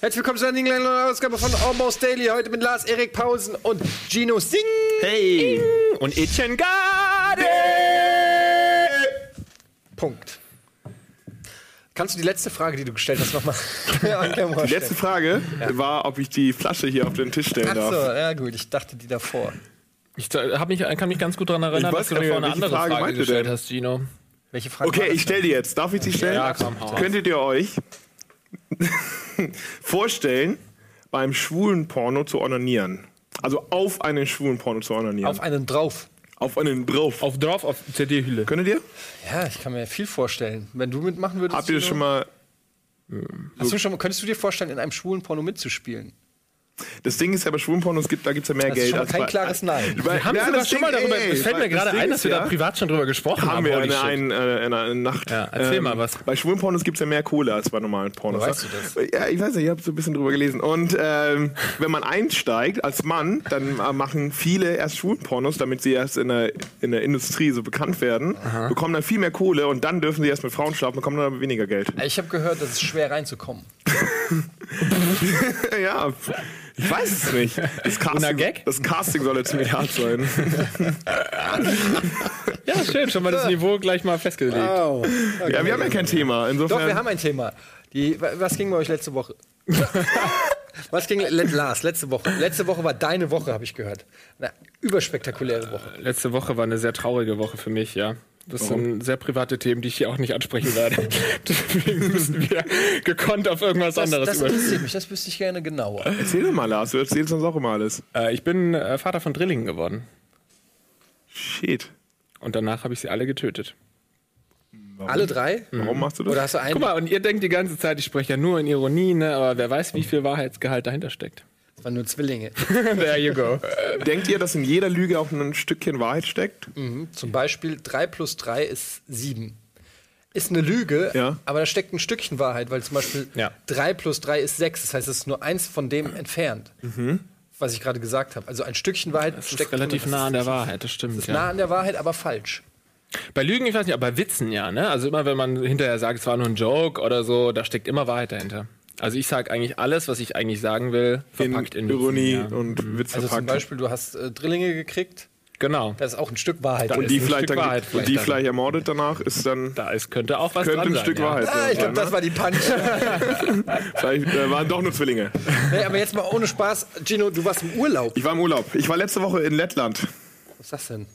Herzlich willkommen zu einer neuen Ausgabe von Almost Daily. Heute mit Lars, Erik Pausen und Gino Sing. Hey! Und Etienne Garde! Punkt. Kannst du die letzte Frage, die du gestellt hast, nochmal an Kamera Die letzte Frage war, ob ich die Flasche hier auf den Tisch stellen darf. Achso, ja gut, ich dachte die davor. Ich hab mich, kann mich ganz gut daran erinnern, dass du davor eine andere Frage, Frage gestellt hast, Gino. Welche Frage? Okay, ich stelle die jetzt. Darf ich sie stellen? Ja, komm, hau Könntet ihr euch vorstellen, beim schwulen Porno zu onanieren? Also auf einen schwulen Porno zu onanieren. Auf einen drauf. Auf einen drauf. Auf drauf, auf CD-Hülle. Könntet ihr? Ja, ich kann mir viel vorstellen. Wenn du mitmachen würdest. Habt ihr das schon mal. Hast du schon, könntest du dir vorstellen, in einem schwulen Porno mitzuspielen? Das Ding ist ja bei Schwulenpornos, gibt, da gibt es ja mehr das Geld. Ist schon kein bei, klares Nein. Wir haben ja, sogar schon mal darüber, es fällt mir gerade ein, dass wir da privat schon drüber gesprochen haben. Haben wir eine, eine, äh, eine, eine Nacht. Ja, erzähl ähm, mal was. Bei Schwulenpornos gibt es ja mehr Kohle als bei normalen Pornos. Weißt du das? Ja, ich weiß nicht, ich habe so ein bisschen drüber gelesen. Und ähm, wenn man einsteigt als Mann, dann äh, machen viele erst Schwulenpornos, damit sie erst in der, in der Industrie so bekannt werden, Aha. bekommen dann viel mehr Kohle und dann dürfen sie erst mit Frauen schlafen, bekommen dann aber weniger Geld. Ich habe gehört, dass es schwer reinzukommen. ja, ich weiß es nicht. Das Casting, Gag? das Casting soll jetzt ziemlich hart sein. ja, schön, schon mal das Niveau gleich mal festgelegt. Wow. Okay. Ja, wir haben ja kein Thema. Insofern Doch, wir haben ein Thema. Die, was ging bei euch letzte Woche? was ging Lars letzte Woche? Letzte Woche war deine Woche, habe ich gehört. Eine überspektakuläre Woche. Letzte Woche war eine sehr traurige Woche für mich, ja. Das Warum? sind sehr private Themen, die ich hier auch nicht ansprechen werde. Deswegen müssen wir gekonnt auf irgendwas das, anderes Das interessiert mich, das wüsste ich gerne genauer. Erzähl doch mal, Lars, du erzählst uns auch immer alles. Äh, ich bin äh, Vater von Drillingen geworden. Shit. Und danach habe ich sie alle getötet. Warum? Alle drei? Warum machst du das? Oder hast du einen? Guck mal, und ihr denkt die ganze Zeit, ich spreche ja nur in Ironie, ne? aber wer weiß, wie viel Wahrheitsgehalt dahinter steckt. Das waren nur Zwillinge. There you go. Denkt ihr, dass in jeder Lüge auch ein Stückchen Wahrheit steckt? Mhm. Zum Beispiel 3 plus 3 ist 7. Ist eine Lüge, ja. aber da steckt ein Stückchen Wahrheit, weil zum Beispiel ja. 3 plus 3 ist 6. Das heißt, es ist nur eins von dem entfernt. Mhm. Was ich gerade gesagt habe. Also ein Stückchen Wahrheit das steckt ist relativ nah an der Wahrheit, das stimmt. Das ist ja. nah an der Wahrheit, aber falsch. Bei Lügen, ich weiß nicht, aber bei Witzen ja, ne? Also immer, wenn man hinterher sagt, es war nur ein Joke oder so, da steckt immer Wahrheit dahinter. Also ich sage eigentlich alles, was ich eigentlich sagen will, verpackt in, in Ironie ja. und mhm. Witz also zum Beispiel, du hast äh, Drillinge gekriegt. Genau. Das ist auch ein Stück Wahrheit. Da und die, vielleicht, dann, Wahrheit und die vielleicht ermordet danach ist dann. Da ist, könnte auch was könnte dran ein Stück sein, Wahrheit ja. ah, Ich glaube, das war die Punch. vielleicht äh, waren doch nur Zwillinge. Nee, aber jetzt mal ohne Spaß. Gino, du warst im Urlaub. Ich war im Urlaub. Ich war letzte Woche in Lettland. Was ist das denn?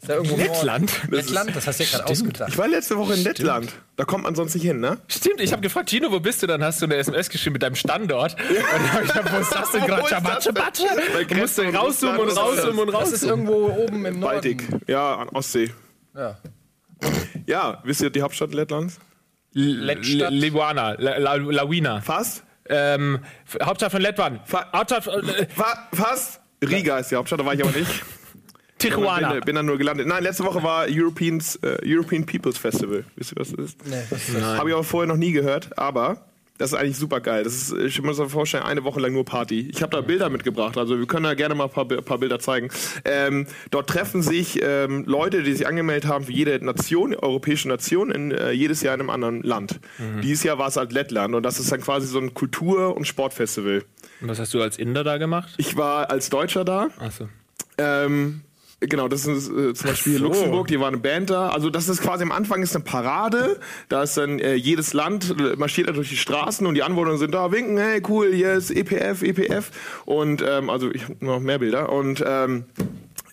Ist da irgendwo Lettland? Lettland, das hast du ja gerade ausgedacht. Ich war letzte Woche in Lettland. Da kommt man sonst nicht hin, ne? Stimmt, ich habe gefragt, Gino, wo bist du? Dann hast du eine SMS geschrieben mit deinem Standort. Und dann habe ich gedacht, wo ist das denn gerade? Chabatsche, Batsche? Du musst dann rauszoomen und rauszoomen und raus. Das ist irgendwo oben im Norden. Baltik. Ja, an Ostsee. Ja. Ja, wisst ihr die Hauptstadt Lettlands? Lettstadt? Lawina. Fast? Ähm, Hauptstadt von Lettland. Hauptstadt, äh, Fast? Riga ist die Hauptstadt, da war ich aber nicht. Tijuana. Bin, bin dann nur gelandet. Nein, letzte Woche war Europeans, äh, European People's Festival. Wisst ihr, was das ist? Nee, was ist Habe ich auch vorher noch nie gehört, aber das ist eigentlich super geil. Das ist, ich muss mir vorstellen, eine Woche lang nur Party. Ich habe da Bilder mitgebracht, also wir können da gerne mal ein paar, paar Bilder zeigen. Ähm, dort treffen sich ähm, Leute, die sich angemeldet haben für jede Nation, europäische Nation, in, äh, jedes Jahr in einem anderen Land. Mhm. Dieses Jahr war es halt Lettland und das ist dann quasi so ein Kultur- und Sportfestival. Und was hast du als Inder da gemacht? Ich war als Deutscher da. Ach so. Ähm, Genau, das ist äh, zum Beispiel so. Luxemburg, die war eine Band da. Also das ist quasi am Anfang ist eine Parade. Da ist dann äh, jedes Land äh, marschiert da durch die Straßen und die Anwohner sind da, winken, hey cool, hier ist EPF, EPF. Und ähm, also ich habe noch mehr Bilder. Und ähm,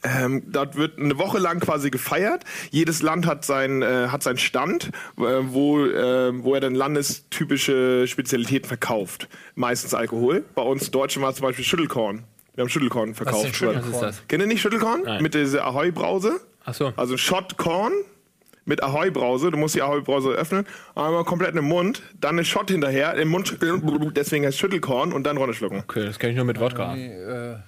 ähm, dort wird eine Woche lang quasi gefeiert. Jedes Land hat sein äh, hat seinen Stand, äh, wo äh, wo er dann landestypische Spezialitäten verkauft. Meistens Alkohol. Bei uns Deutschen war zum Beispiel Schüttelkorn. Wir haben Schüttelkorn verkauft. Was, ist Schüttelkorn? Was ist das? Kennt ihr nicht Schüttelkorn? Nein. Mit dieser Ahoi-Brause? Ach so. Also Shotkorn mit Ahoi-Brause. Du musst die Ahoi-Brause öffnen, einmal komplett im Mund, dann einen Shot hinterher, im Mund schütteln, deswegen heißt Schüttelkorn und dann runterschlucken. Okay, das kenne ich nur mit Wodka.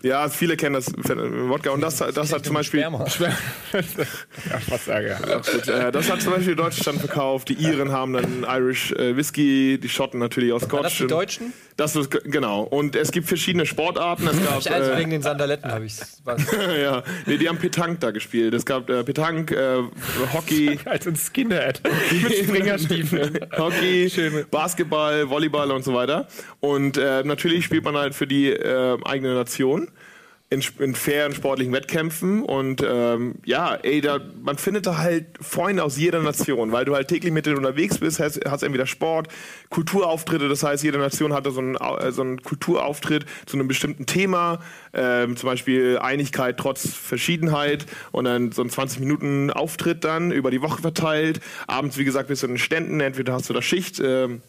Ja, viele kennen das mit Wodka und das, das hat zum Beispiel. Ja, was sage ja. Gut, äh, das hat zum Beispiel Deutschland verkauft. Die Iren haben dann Irish äh, Whisky, die Schotten natürlich aus Scotch. das die Deutschen? Das ist genau. Und es gibt verschiedene Sportarten. Es gab, Ich, also äh, wegen den Sandaletten habe ich was. ja, nee, die haben Petanque da gespielt. Es gab äh, Petanque, äh, Hockey, Als ein Skinhead. mit Springerstiefeln. Hockey, Basketball, Volleyball und so weiter. Und äh, natürlich spielt man halt für die äh, eigene Nation. In, in fairen sportlichen Wettkämpfen und ähm, ja, ey, da, man findet da halt Freunde aus jeder Nation, weil du halt täglich mit denen unterwegs bist, hast, hast entweder Sport, Kulturauftritte, das heißt, jede Nation hatte so einen, äh, so einen Kulturauftritt zu einem bestimmten Thema, ähm, zum Beispiel Einigkeit trotz Verschiedenheit und dann so ein 20 Minuten Auftritt dann über die Woche verteilt. Abends, wie gesagt, bist du in den Ständen, entweder hast du da Schicht, ähm,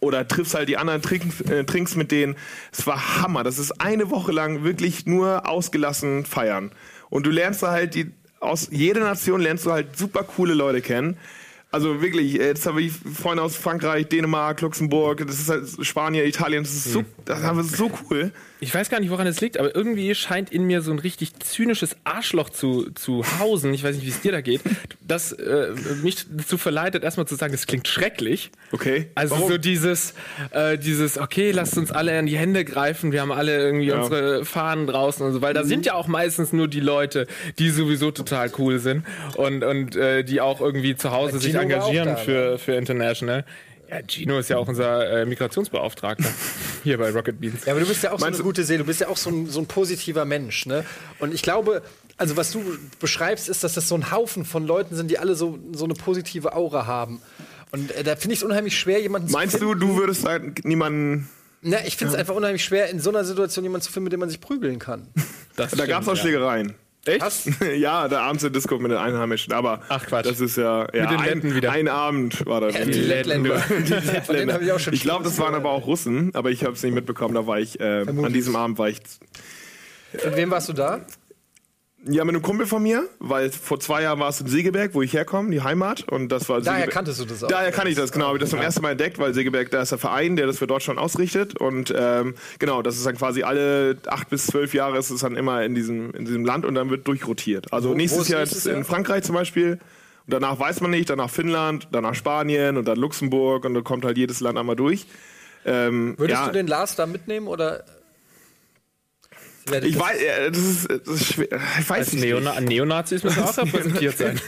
oder triffst halt die anderen, trinkst, äh, trinkst mit denen. Es war Hammer. Das ist eine Woche lang wirklich nur ausgelassen feiern. Und du lernst da halt die, aus jeder Nation lernst du halt super coole Leute kennen. Also wirklich, jetzt habe ich Freunde aus Frankreich, Dänemark, Luxemburg, das ist halt Spanien, Italien, das ist so, das haben wir so cool. Ich weiß gar nicht, woran es liegt, aber irgendwie scheint in mir so ein richtig zynisches Arschloch zu, zu hausen. Ich weiß nicht, wie es dir da geht. Das äh, mich dazu verleitet, erstmal zu sagen, das klingt schrecklich. Okay. Also Warum? so dieses, äh, dieses, okay, lasst uns alle in die Hände greifen, wir haben alle irgendwie Ja. unsere Fahnen draußen und so, weil da sind ja auch meistens nur die Leute, die sowieso total cool sind und, und äh, die auch irgendwie zu Hause sich war auch engagieren da, für, für International. Ja, Gino ist ja auch unser äh, Migrationsbeauftragter hier bei Rocket Beans. Ja, aber du bist ja auch so eine Meinst du- gute Seele, du bist ja auch so ein, so ein positiver Mensch, ne? Und ich glaube, also was du beschreibst, ist, dass das so ein Haufen von Leuten sind, die alle so, so eine positive Aura haben. Und äh, da finde ich es unheimlich schwer, jemanden Meinst zu du, finden. du würdest halt niemanden. Na, ich finde es einfach unheimlich schwer, in so einer Situation jemanden zu finden, mit dem man sich prügeln kann. Das Da gab es auch ja. Echt? Was? ja, der abends in Disco mit den Einheimischen, aber Ach, Quatsch. das ist ja, ja den Letten ein, wieder. ein Abend war das. Ja, die Lettländer. Von denen habe ich auch schon Ich glaube, das waren aber auch Russen, aber ich habe es nicht mitbekommen. Da war ich, äh, an diesem Abend war ich. Mit wem warst du da? Ja mit einem Kumpel von mir, weil vor zwei Jahren war es in Segeberg, wo ich herkomme, die Heimat. Und das war Daher Segeberg- kanntest du das auch. Daher kann ich das, genau. Hab ich das zum ersten Mal entdeckt, weil Segeberg, da ist der Verein, der das für Deutschland ausrichtet. Und ähm, genau, das ist dann quasi alle acht bis zwölf Jahre ist es dann immer in diesem, in diesem Land und dann wird durchrotiert. Also Wo- wo nächstes ist Jahr nächstes in Jahr? Frankreich zum Beispiel. Und danach weiß man nicht, danach Finnland, danach Spanien und dann Luxemburg und dann kommt halt jedes Land einmal durch. Ähm, Würdest ja, du den Lars da mitnehmen oder? Ich weiß, äh, das ist, das ist schwer. Ich weiß Als nicht. Neona Neonazis müssen auch repräsentiert sein.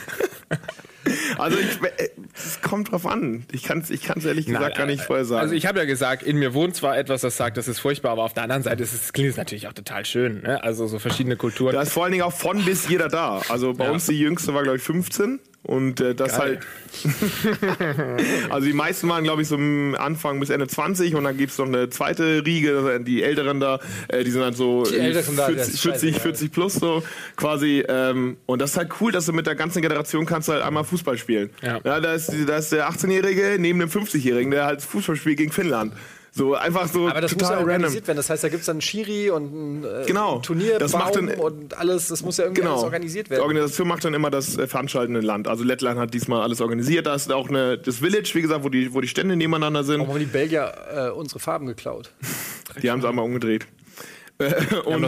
Also äh, es kommt drauf an. Ich kann es ich kann's ehrlich gesagt Nein, gar nicht vorher sagen. Also ich habe ja gesagt, in mir wohnt zwar etwas, das sagt, das ist furchtbar, aber auf der anderen Seite ist es klingt es natürlich auch total schön. Ne? Also so verschiedene Kulturen. da ist vor allen Dingen auch von bis jeder da. Also bei Ja. uns die jüngste war glaube ich 15 und äh, das Geil. halt. also die meisten waren glaube ich so Anfang bis Ende 20 und dann gibt's noch eine zweite Riege, die Älteren da, äh, die sind dann so Die äh, Älteren da, das 40, ist 40, scheißegal. 40 plus so quasi. Ähm, und das ist halt cool, dass du mit der ganzen Generation kannst halt einmal Fußball spielen. Ja. da, ist, da ist der 18-Jährige neben dem 50-Jährigen, der halt Fußball spielt gegen Finnland. So einfach so Aber das muss ja total random. organisiert werden. Das heißt, da gibt es dann Schiri und ein äh, Genau. Turnierbaum Das macht dann- und alles. Das muss ja irgendwie Genau. alles organisiert Die werden. Organisation macht dann immer das äh, veranstaltende Land. Also Lettland hat diesmal alles organisiert. Da ist auch eine, das Village, wie gesagt, wo die, wo die Stände nebeneinander sind. Warum haben die Belgier äh, unsere Farben geklaut? Die haben es einmal umgedreht. Äh, Und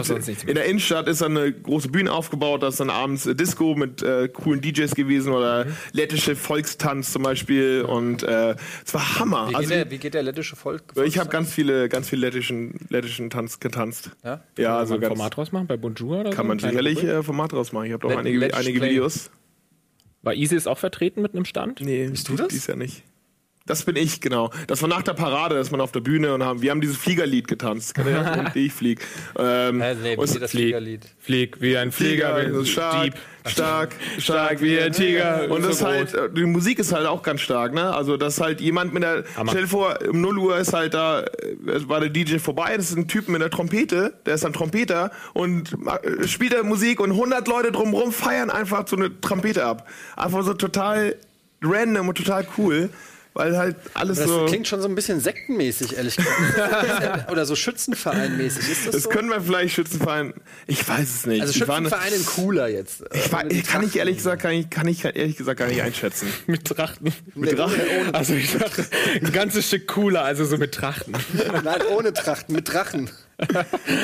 in der Innenstadt ist dann eine große Bühne aufgebaut, da ist dann abends äh, Disco mit äh, coolen DJs gewesen oder Mhm. lettische Volkstanz zum Beispiel und äh, es war Hammer. Wie, Also geht, der, wie geht der lettische Volk? ich habe ganz viele, ganz viel lettischen, lettischen Tanz getanzt. Ja? Ja, also also ein ganz, Format draus machen bei Bonjour oder so? kann man Kleine sicherlich äh, Format draus machen. Ich habe auch einige, einige. Videos. War Isis auch vertreten mit einem Stand? Nee, Bist du das? Dies ja nicht. Das bin ich, genau. Das war nach der Parade, dass man auf der Bühne und haben, wir haben dieses Fliegerlied getanzt. Das? Und ich flieg. Ähm, Äh, nee, und das Fliegerlied. Flieg wie ein Flieger, Flieger, wie ein stark, Dieb. stark, stark wie ein Tiger. Und so das halt, äh, die Musik ist halt auch ganz stark, ne? Also, dass halt jemand mit der, Hammer. stell dir vor, um 0 Uhr ist halt da, äh, es war der DJ vorbei, das ist ein Typ mit einer Trompete, der ist ein Trompeter und äh, spielt da Musik und 100 Leute drumherum feiern einfach so eine Trompete ab. Einfach so total random und total cool. Weil halt alles Das so. klingt schon so ein bisschen sektenmäßig, ehrlich gesagt. Oder so Schützenvereinmäßig. Ist das, Das so? können wir vielleicht Schützenverein. Ich weiß es nicht. also Schützenverein in cooler jetzt. ich war, ich kann ich ehrlich gesagt, kann ich, kann ich ehrlich gesagt gar nicht einschätzen. Mit Trachten. Mit Drachen. Also ich dachte, ein ganzes Stück cooler, also so mit Trachten. Nein, ohne Trachten, mit Drachen.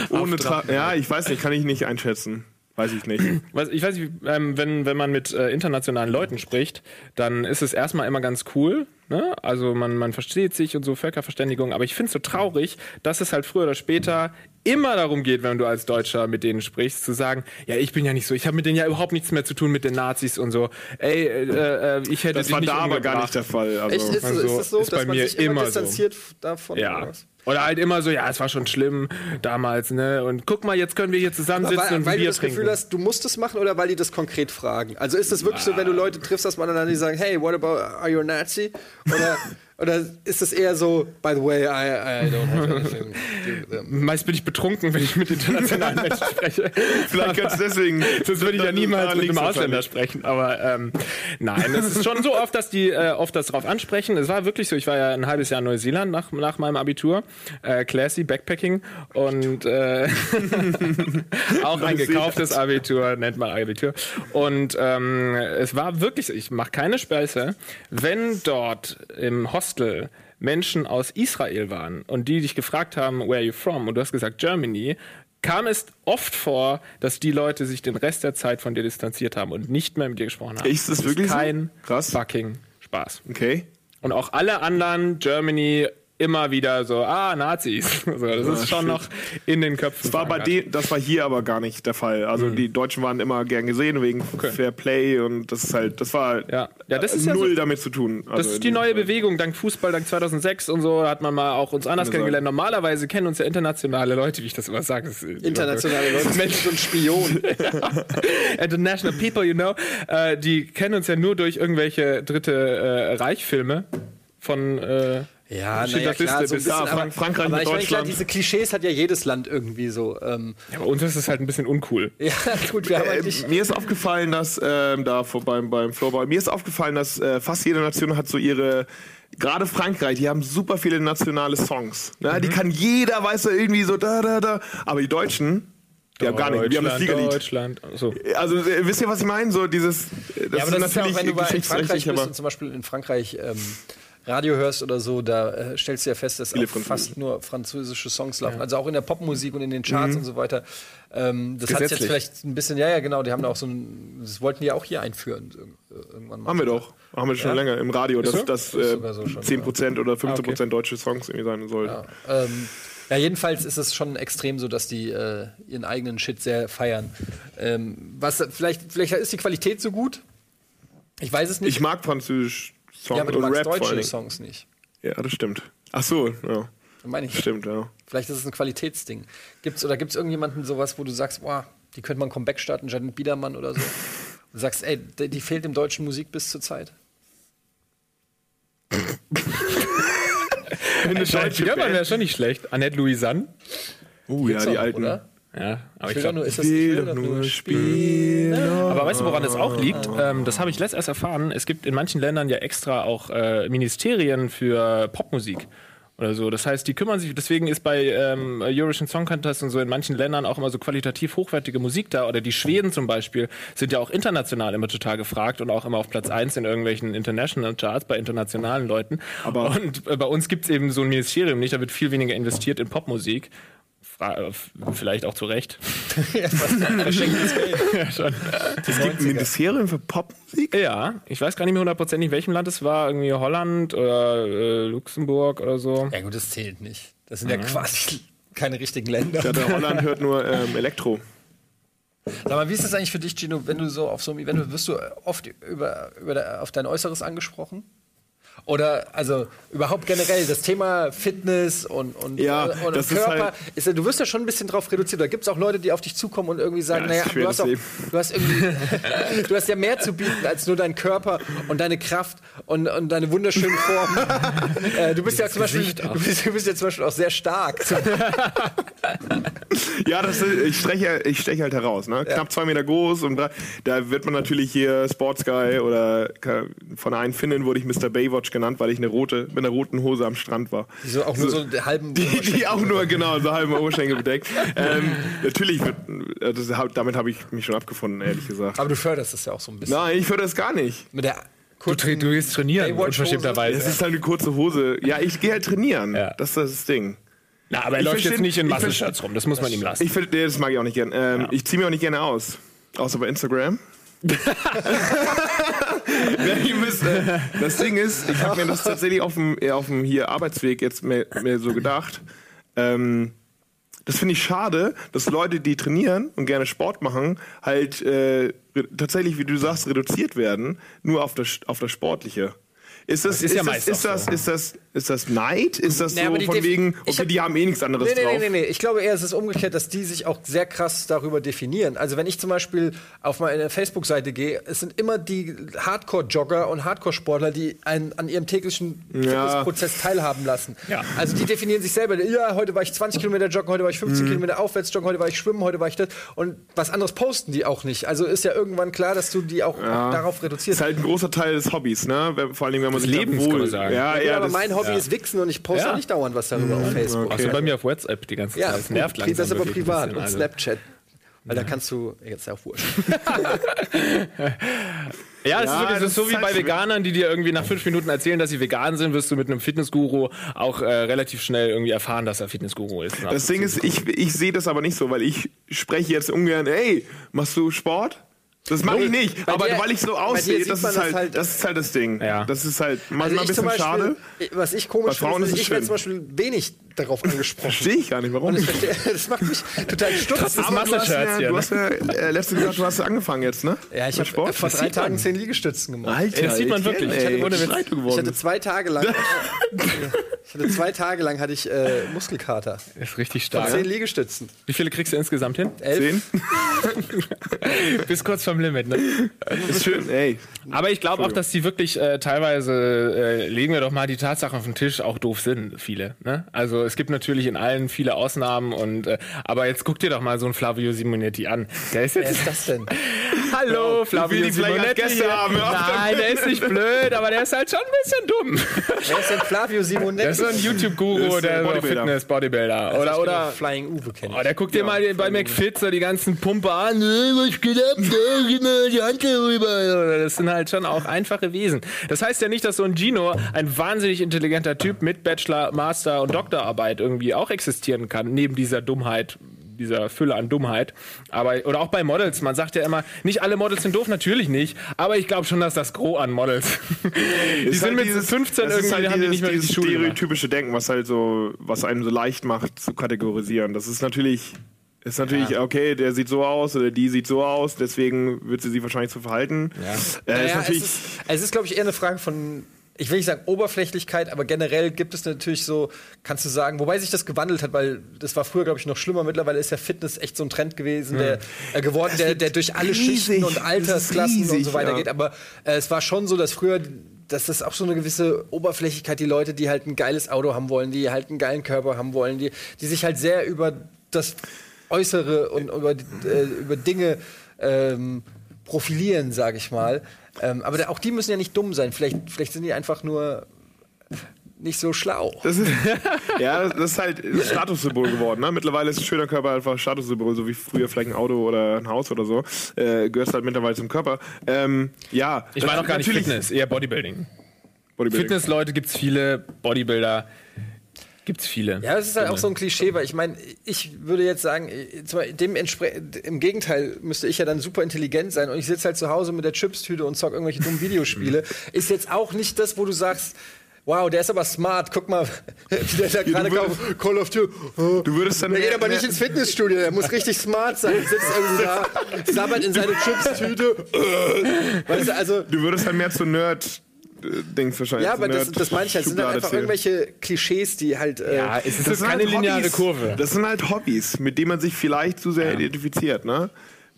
Ohne Tra Ja, ich weiß nicht, kann ich nicht einschätzen. Weiß ich nicht. Ich weiß nicht, ähm, wenn, wenn man mit äh, internationalen Leuten spricht, dann ist es erstmal immer ganz cool. Ne? Also man, man versteht sich und so Völkerverständigung. Aber ich finde es so traurig, dass es halt früher oder später immer darum geht, wenn du als Deutscher mit denen sprichst, zu sagen, ja, ich bin ja nicht so, ich habe mit denen ja überhaupt nichts mehr zu tun mit den Nazis und so. Ey, äh, äh, ich hätte Das dich war nicht da aber gar nicht der Fall. Also, Echt? Ist, Also, ist das so, ist bei dass man mir sich immer, immer so. distanziert davon? oder Ja. was? Oder halt immer so, ja, es war schon schlimm damals, ne? Und guck mal, jetzt können wir hier zusammensitzen Weil, und weil du Bier das trinken. Gefühl hast, du musst es machen oder weil die das konkret fragen? Also ist es wirklich so, wenn du Leute triffst, dass man dann die sagen, hey, what about, are you a Nazi? Oder, oder ist es eher so, by the way, I, I don't have anything? Meist bin ich betrunken, wenn ich mit internationalen Menschen spreche. Vielleicht ganz deswegen. Sonst würde ich ja niemals mit einem Ausländer sprechen. Aber ähm, nein, es ist schon so oft, dass die äh, oft das drauf ansprechen. Es war wirklich so, ich war ja ein halbes Jahr in Neuseeland nach, nach meinem Abitur. Äh, classy, Backpacking. Und äh, auch ein gekauftes Abitur, nennt man Abitur. Und ähm, es war wirklich, so, ich mache keine Späße, wenn dort im Hostel Menschen aus Israel waren und die dich gefragt haben, where are you from? Und du hast gesagt Germany, kam es oft vor, dass die Leute sich den Rest der Zeit von dir distanziert haben und nicht mehr mit dir gesprochen haben. Ist das wirklich so? kein Krass. fucking Spaß. Okay. Und auch alle anderen, Germany, immer wieder so, ah, Nazis. So, das ist schon shit. noch in den Köpfen. Das war bei dem, das war hier aber gar nicht der Fall. Also Mhm. die Deutschen waren immer gern gesehen wegen Fair Play und das ist halt, das war Ja. Ja, das ist ja null so- damit zu tun. Das Also ist in die neue Fall. Bewegung, dank Fußball, dank 2006 und so, hat man mal auch uns anders Kann kennengelernt. Normalerweise kennen uns ja internationale Leute, wie ich das immer sage. Das ist Internationale Leute, Mensch, so ein Spion. International People, you know, äh, die kennen uns ja nur durch irgendwelche dritte äh, Reichfilme von äh, Ja, Schindlers naja, klar, Liste so ein bis bisschen, Frank- aber, Frankreich aber mit ich meine, klar, Deutschland. diese Klischees hat ja jedes Land irgendwie so. Ähm, ja, bei uns ist es halt ein bisschen uncool. ja, gut, wir haben halt Äh, nicht. mir ist aufgefallen, dass ähm, da vor, beim, beim Floorball, mir ist aufgefallen, dass äh, fast jede Nation hat so ihre, gerade Frankreich, die haben super viele nationale Songs. Ne? Mhm. Die kann jeder, weiß er irgendwie so da, da, da. Aber die Deutschen, die haben gar nicht. Die haben das Fliegerlied. Deutschland, so. Also äh, wisst ihr, was ich meine? So dieses, äh, das Ja, aber das ist ja auch, wenn du bei in Frankreich bist aber und zum Beispiel in Frankreich ähm, Radio hörst oder so, da äh, stellst du ja fest, dass fast nur französische Songs laufen. Also auch in der Popmusik und in den Charts und so weiter. Ähm, das hat jetzt vielleicht ein bisschen, ja, ja, genau, die haben da auch so ein, das wollten die ja auch hier einführen. irg- Irgendwann mal. haben wir doch. Haben wir schon Ja? länger im Radio, dass so? das Ist äh, so schon, 10% oder 15% Ah, okay. deutsche Songs irgendwie sein soll. Ja, ähm, ja, jedenfalls ist es schon extrem so, dass die äh, ihren eigenen Shit sehr feiern. Ähm, was vielleicht, vielleicht ist die Qualität so gut. Ich weiß es nicht. Ich mag französisch Songs ja, aber du und magst Rap deutsche. Songs nicht. Ja, das stimmt. Ach so, ja. Meine ich. Stimmt, ja. Vielleicht ist es ein Qualitätsding. Gibt's oder gibt es irgendjemanden sowas, wo du sagst, boah, die könnte man ein Comeback starten, Janet Biedermann oder so? Du sagst, ey, die, die fehlt im deutschen Musik bis zur Zeit. Eine Deutsche Band wäre schon nicht schlecht. Annette Louisanne. Uh, ja, die auch, alten. Oder? Ja, aber Ich ich will doch glaub, nur, ist das, will doch nur spielen. Aber weißt du, woran es auch liegt? Ähm, das habe ich letzt erst erfahren. Es gibt in manchen Ländern ja extra auch äh, Ministerien für Popmusik. Oder so. Das heißt, die kümmern sich, deswegen ist bei ähm, Eurovision Song Contest und so in manchen Ländern auch immer so qualitativ hochwertige Musik da. Oder die Schweden zum Beispiel sind ja auch international immer total gefragt und auch immer auf Platz 1 in irgendwelchen International Charts bei internationalen Leuten. Aber- und äh, bei uns gibt es eben so ein Ministerium nicht, da wird viel weniger investiert in Popmusik. Fra äh, vielleicht auch zu Recht. Ja. Es gibt ein Ministerium für Popmusik? Ja, ich weiß gar nicht mehr hundertprozentig, in welchem Land es war. Irgendwie Holland oder äh, Luxemburg oder so. Ja gut, das zählt nicht. Das sind ja quasi keine richtigen Länder. Ja, der Holland hört nur ähm, Elektro. Sag mal, wie ist das eigentlich für dich, Gino, wenn du so auf so einem Event wirst du oft über, über der, auf dein Äußeres angesprochen? Oder also überhaupt generell das Thema Fitness und, und, Ja, und das ist Körper. halt- Ist ja, du wirst ja schon ein bisschen drauf reduziert. Da gibt es auch Leute, die auf dich zukommen und irgendwie sagen, Ja, naja, du hast, auch, du hast irgendwie, du hast ja mehr zu bieten als nur dein Körper und deine Kraft und, und deine wunderschönen Formen. äh, du bist ja zum Beispiel, du bist, du bist ja zum Beispiel auch sehr stark. Ja, das ist, ich steche ich stech halt heraus. Ne? Knapp zwei Meter groß und da, da wird man natürlich hier Sports Guy oder von einer Finnin wurde ich Mr. Baywatch Baywatch genannt, weil ich eine rote, mit einer roten Hose am Strand war. Die so auch nur so einen halben. Die, die auch nur, genau, so halben Oberschenkel bedeckt. Ähm, natürlich, wird, äh, das, damit habe ich mich schon abgefunden, ehrlich gesagt. Aber du förderst das ja auch so ein bisschen. Nein, ich würde das gar nicht. Mit der Du, du gehst trainieren, unverschämterweise. Es ist halt eine kurze Hose. Ja, ich gehe halt trainieren. Ja. Das ist das Ding. Na, aber er Ich läuft jetzt nicht in ich Muscle-Shirts rum, das muss man ihm lassen. Ich find, nee, das mag ich auch nicht gern. Ähm, Ich ziehe mich auch nicht gerne aus. Außer bei Instagram. Müsst, äh, das Ding ist, ich habe mir das tatsächlich auf dem, eher auf dem hier Arbeitsweg jetzt mehr, mehr so gedacht. Ähm, das finde ich schade, dass Leute, die trainieren und gerne Sport machen, halt äh, tatsächlich, wie du sagst, reduziert werden, nur auf das, auf das Sportliche. Ist das, ist ist, ja das, ist, das, so. ist das, ist das Neid? Ist das Nee, so aber die von Defi- wegen, okay, hab- die haben eh nichts anderes Nee, nee, drauf? nee, nee, nee. Ich glaube eher, es ist umgekehrt, dass die sich auch sehr krass darüber definieren. Also wenn ich zum Beispiel auf meine Facebook-Seite gehe, es sind immer die Hardcore-Jogger und Hardcore-Sportler, die einen an ihrem täglichen Ja. Fitnessprozess teilhaben lassen. Ja. Also die definieren sich selber. Ja, heute war ich 20 Kilometer joggen, heute war ich 15 Kilometer aufwärts joggen, heute war ich schwimmen, heute war ich das. Und was anderes posten die auch nicht. Also ist ja irgendwann klar, dass du die auch, auch darauf Das reduzierst. ist halt ein großer Teil des Hobbys, ne? Vor allem, wenn man sich Lebens, da wohl, kann man sagen. Ja, Ja, ja, aber das- mein Hobby ja. ist Wichsen und ich poste Ja. nicht dauernd was darüber auf Facebook. Also bei mir auf WhatsApp die ganze Zeit. Ja, das nervt langsam. das ist aber privat und. Snapchat. Weil da kannst du, jetzt auch wurscht. Ja, es Ja, ist wirklich das so ist wie halt bei. Veganern, die dir irgendwie nach fünf Minuten erzählen, dass sie vegan sind, wirst du mit einem Fitnessguru auch äh, relativ schnell irgendwie erfahren, dass er Fitnessguru ist. Das Ding ist, ich, ich sehe das aber nicht so, weil ich spreche jetzt ungern, ey, machst du Sport? Das mache ich nicht, aber dir- weil ich so aussehe, das ist halt, halt- das ist halt das Ding. Ja. Das ist halt manchmal Also ein bisschen Beispiel, schade. was ich komisch finde, ich werde schön. zum Beispiel wenig darauf angesprochen. Verstehe ich gar nicht, warum das macht mich total stutz. das Aber du hast ja, du ne? hast ja äh, letztens gesagt, du hast ja angefangen jetzt, ne? ja, ich habe vor drei. Tagen zehn Liegestützen gemacht. Alter, Ey, das sieht man ich wirklich. kenn, Ich hatte ey, Ich hatte zwei Tage lang, ich hatte zwei Tage lang hatte ich äh, Muskelkater. ist richtig Von stark. zehn Liegestützen. Wie viele kriegst du insgesamt hin? Elf. Zehn? Bis kurz vom Limit, ne? Ist schön, ey. Aber ich glaube auch, dass die wirklich äh, teilweise, äh, legen wir doch mal die Tatsachen auf den Tisch, auch doof sind, viele. Ne? Also es gibt natürlich in allen viele Ausnahmen und äh, aber jetzt guck dir doch mal so einen Flavio Simonetti an. Der ist Wer jetzt. ist das denn? Hallo, Flavio die vielleicht als Simonetti. Haben, Nein, der ist nicht blöd, aber der ist halt schon ein bisschen dumm. Wer ist denn Flavio Simonetti? Der ist so ein Das YouTube-Guru, ist der Bodybuilder. Fitness, Bodybuilder. Oder, oder, Flying Uwe kennt. Oh, der guckt dir mal bei McFit so die ganzen Pumper an. Ne, Was geht ab? Gib mir die Hand rüber. Das sind halt schon auch einfache Wesen. Das heißt ja nicht, dass so ein Gino, ein wahnsinnig intelligenter Typ mit Bachelor, Master und Doktorarbeit irgendwie auch existieren kann, neben dieser Dummheit dieser Fülle an Dummheit. Aber, oder auch bei Models. Man sagt ja immer, nicht alle Models sind doof, natürlich nicht. Aber ich glaube schon, dass das Gros an Models. die Ist sind halt mit dieses- 15 das ist irgendwie, halt haben die nicht mehr dieses die Schule gemacht. stereotypische Denken, was halt so, was einem so leicht macht zu kategorisieren. Das ist natürlich, ist natürlich, okay, der sieht so aus oder die sieht so aus, deswegen wird sie sich wahrscheinlich so verhalten. Ja. Äh, ist Naja, es natürlich, ist, es ist glaube ich, eher eine Frage von, ich will nicht sagen Oberflächlichkeit, aber generell gibt es natürlich so, kannst du sagen, wobei sich das gewandelt hat, weil das war früher, glaube ich, noch schlimmer. Mittlerweile ist ja Fitness echt so ein Trend gewesen, der äh, geworden, der, der durch alle riesig. Schichten und ist Altersklassen und so riesig, weiter ja. geht. Aber äh, es war schon so, dass früher dass das auch so eine gewisse Oberflächlichkeit, die Leute, die halt ein geiles Auto haben wollen, die halt einen geilen Körper haben wollen, die, die sich halt sehr über das Äußere und über, äh, über Dinge ähm, profilieren, sage ich mal. Ähm, aber da, auch die müssen ja nicht dumm sein. Vielleicht, vielleicht sind die einfach nur nicht so schlau. das ist, ja, das ist halt ein Statussymbol geworden. Ne? Mittlerweile ist ein schöner Körper einfach ein Statussymbol, so wie früher vielleicht ein Auto oder ein Haus oder so. Äh, gehört halt mittlerweile zum Körper. Ähm, ja, Ich meine auch gar nicht Fitness, eher Bodybuilding. Bodybuilding. Fitnessleute gibt's viele, Bodybuilder gibt's viele. Ja, das ist halt auch so ein Klischee, weil ich meine, ich würde jetzt sagen, äh, dem im Gegenteil müsste ich ja dann super intelligent sein und ich sitze halt zu Hause mit der Chipstüte und zock irgendwelche dummen Videospiele. ist jetzt auch nicht das, wo du sagst, wow, der ist aber smart, guck mal, wie der da gerade kauft, Call of Duty. Oh. Du würdest dann Der geht aber nicht ins Fitnessstudio, der muss richtig smart sein. Sitzt irgendwie da, sabbert in seine Chipstüte. Weißt du, also, Du würdest halt mehr zu Nerd. Äh, Dings wahrscheinlich. ja, aber das, das meine ich halt. Sind halt einfach irgendwelche Klischees, die halt. Äh, Ja, es ist Das jetzt sind keine halt lineare Hobbys. Kurve. Das sind halt Hobbys, mit denen man sich vielleicht zu sehr identifiziert, ne?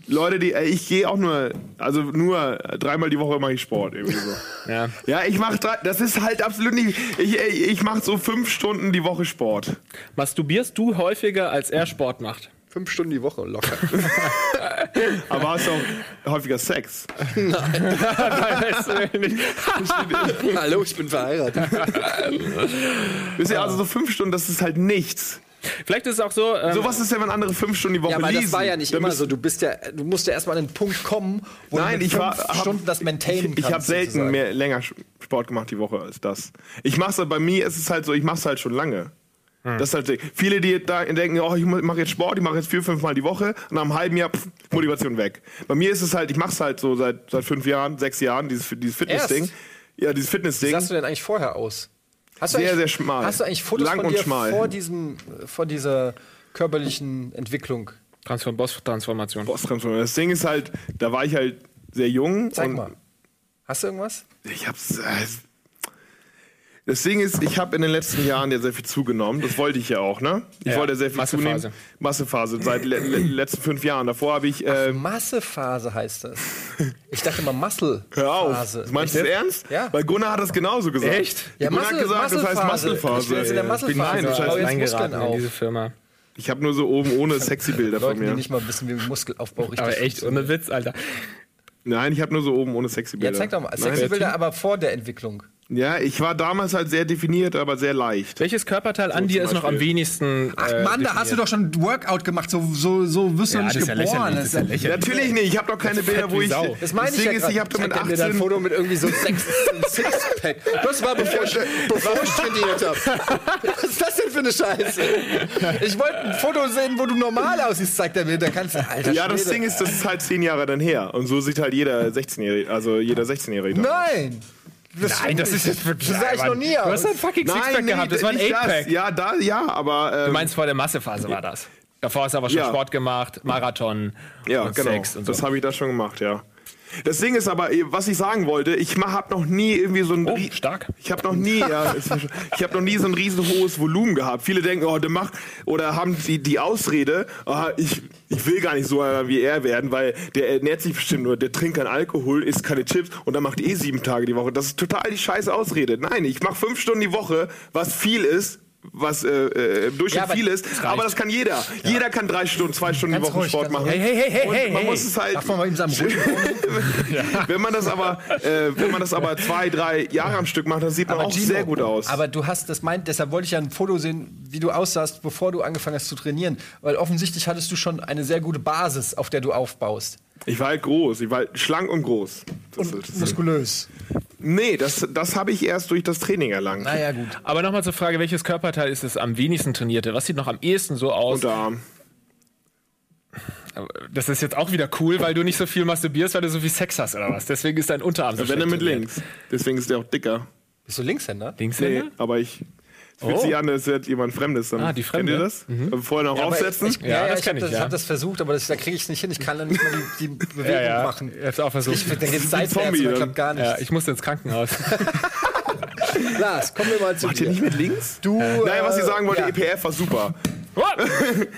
Leute, die, ey, ich gehe auch nur, also nur dreimal die Woche mache ich Sport irgendwie so. Ja. ja, ich mache, das ist halt absolut nicht, ich, ey, ich mache so fünf Stunden die Woche Sport. Masturbierst du häufiger, als er Sport macht? Fünf Stunden die Woche locker. Aber hast du auch häufiger Sex? Hallo, ich bin verheiratet. Wisst ihr, also so fünf Stunden, das ist halt nichts. Vielleicht ist es auch so. Ähm, So was ist ja, wenn andere fünf Stunden die Woche Ja, aber lesen. das war ja nicht immer so. Du bist ja, du musst ja erstmal an den Punkt kommen, wo Nein, du ich war fünf hab- Stunden das maintainen Ich, ich habe selten sozusagen. mehr länger Sport gemacht die Woche als das. Ich mach's bei mir ist es halt so, ich mach's halt schon lange. Hm. Das ist halt viele, die da denken, oh, ich mache jetzt Sport, ich mache jetzt vier, fünf Mal die Woche und nach einem halben Jahr pff, Motivation weg. Bei mir ist es halt, ich mach's halt so seit, seit fünf Jahren, sechs Jahren, dieses, dieses Fitness-Ding. Ja, dieses Wie Fitness-Ding. sahst du denn eigentlich vorher aus? Hast du Sehr, eigentlich- sehr schmal. Hast du eigentlich Fotos Lang von und dir schmal. vor diesem, vor dieser körperlichen Entwicklung? Transform Boss-Transformation. Boss-Transformation. Das Ding ist halt, da war ich halt sehr jung. Zeig mal. Hast du irgendwas? Ich hab's. Äh, das Ding ist, ich habe in den letzten Jahren ja sehr viel zugenommen. Das wollte ich ja auch, ne? Ich Ja, wollte sehr viel Massephase. zunehmen. Massephase. Seit le le letzten fünf Jahren. Davor habe ich. Äh, Massephase heißt das. Ich dachte immer Muscle. hör auf. Meinst du das ernst? Ja. Weil Gunnar hat das genauso gesagt. Echt? Ja, Gunnar hat Muscle- gesagt, das heißt Muskelphase. Muskelphase. Ich in der Muskelphase. Nein, das Ja. heißt, Eingeraten in diese Firma. ich habe nur so oben ohne sexy Bilder von Leuten, die mir. nicht mal wissen, wie Muskelaufbau richtig Aber echt, ohne Witz, Alter. Nein, ich habe nur so oben ohne sexy Ja, Bilder. zeig doch mal. Nein. Sexy Bilder, aber vor der Entwicklung. Ja, ich war damals halt sehr definiert, aber sehr leicht. Welches Körperteil an So dir zum ist noch am wenigsten. Ach äh, Mann, da hast du doch schon ein Workout gemacht. So, so, so wirst du Ja, das nicht ist ja geboren. lächerlich, das ist ja Das ist ja- lächerlich. Natürlich nicht. Ich habe doch keine Bilder, wo ich. Sau. Das meine ich Ding ja ist, ich habe doch mit Zeigt er mir da ein 18 Foto mit irgendwie so sechs, Sixpack. Das war bevor ich, bevor ich trainiert habe. Was ist das denn für eine Scheiße? Ich wollte ein Foto sehen, wo du normal aussiehst, zeigt er mir. Da kannst du, alter Ja, das. Ding ist, das ist halt zehn Jahre dann her. Und so sieht halt jeder 16-Jährige, also jeder 16-Jährige. aus. Nein! Das Nein, das ist jetzt wirklich. Das sah ich noch nie Du hast ein fucking Sixpack gehabt, das war ein Eightpack. Ja, da, ja, aber. Ähm, Du meinst vor der Massephase war das? Davor hast du aber schon Ja. Sport gemacht, Marathon, ja, und genau. Sex und so. Das habe ich da schon gemacht, ja. Das Ding ist aber, was ich sagen wollte, ich habe noch nie irgendwie so ein Oh, stark. Ich habe noch nie, ja, ich habe noch nie so ein riesen hohes Volumen gehabt. Viele denken, oh, der macht oder haben die die Ausrede, ah, ich ich will gar nicht so wie er werden, weil der ernährt sich bestimmt nur, der trinkt keinen Alkohol, isst keine Chips und dann macht eh sieben Tage die Woche. Das ist total die scheiße Ausrede. Nein, ich mache fünf Stunden die Woche, was viel ist. Was äh, äh, im Durchschnitt Ja, aber viel ist, aber das kann jeder. Jeder kann drei Stunden, zwei Stunden Ganz die Woche ruhig, Sport machen. ruhig. Hey, hey, hey, und hey, man hey. muss es halt. Darf man mal ihm seinem Wenn man das aber, äh, wenn man das aber zwei, drei Jahre am Stück macht, dann sieht man auch Gino, sehr gut aus. Aber du hast das meint, deshalb wollte ich ja ein Foto sehen, wie du aussahst, bevor du angefangen hast zu trainieren. Weil offensichtlich hattest du schon eine sehr gute Basis, auf der du aufbaust. ich war halt groß, ich war halt schlank und groß. Das, Und muskulös. Nee, das, das habe ich erst durch das Training erlangt. Naja, gut. Aber nochmal zur Frage, welches Körperteil ist es am wenigsten trainierte? Was sieht noch am ehesten so aus? Unterarm. Das ist jetzt auch wieder cool, weil du nicht so viel masturbierst, weil du so viel Sex hast oder was. Deswegen ist dein Unterarm so Wenn er mit trainiert. links. Deswegen ist der auch dicker. Bist du Linkshänder? Nee, Linkshänder? aber ich. Fühlt Oh. sich an, als hätte jemand Fremdes. Dann. Ah, die Kennt ihr Fremde? das? Vorher noch aber aufsetzen? Ich, ich, Ja, ja, ja, das ich habe ich, das, ja. hab das versucht, aber das, da kriege ich es nicht hin. Ich kann dann nicht mal die, die Bewegung Ja, ja. machen. Ich hab's auch versucht. Ich, geht es seitwärts klappt gar nicht. Ja, ich musste ins Krankenhaus. Lars, kommen wir mal zu Macht ihr dir. nicht mit links? Du, Naja, was ich äh, sagen wollte, ja. EPF war super.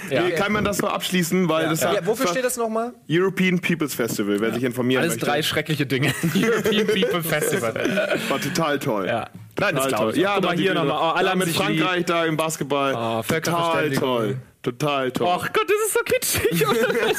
Ja. Nee, kann man das noch abschließen, weil das Ja, hat- wofür steht das nochmal? European People's Festival, wer sich informieren Alles möchte. drei schreckliche Dinge. European People Festival. War total toll. Ja. Nein, das glaube ich. toll. Ja, Guck mal hier nochmal. Oh, alle mit Frankreich da im Basketball. Oh, total toll. Total toll. Ach Gott, das ist so kitschig.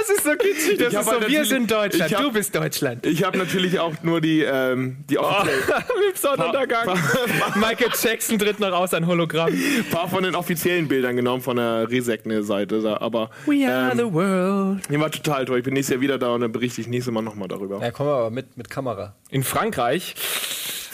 das ist so kitschig. Das Ich ist so, halt wir sind Deutschland, hab- du bist Deutschland. Ich habe natürlich auch nur die, ähm, die Oh, offiziellen, mit Sonnenuntergang. Michael Jackson tritt noch aus, ein Hologramm. paar von den offiziellen Bildern genommen von der Resekne-Seite. Aber We are ähm, the world. die war total toll. Ich bin nächstes Jahr wieder da und dann berichte ich nächstes Mal nochmal darüber. Ja, kommen wir aber mit, mit Kamera. In Frankreich.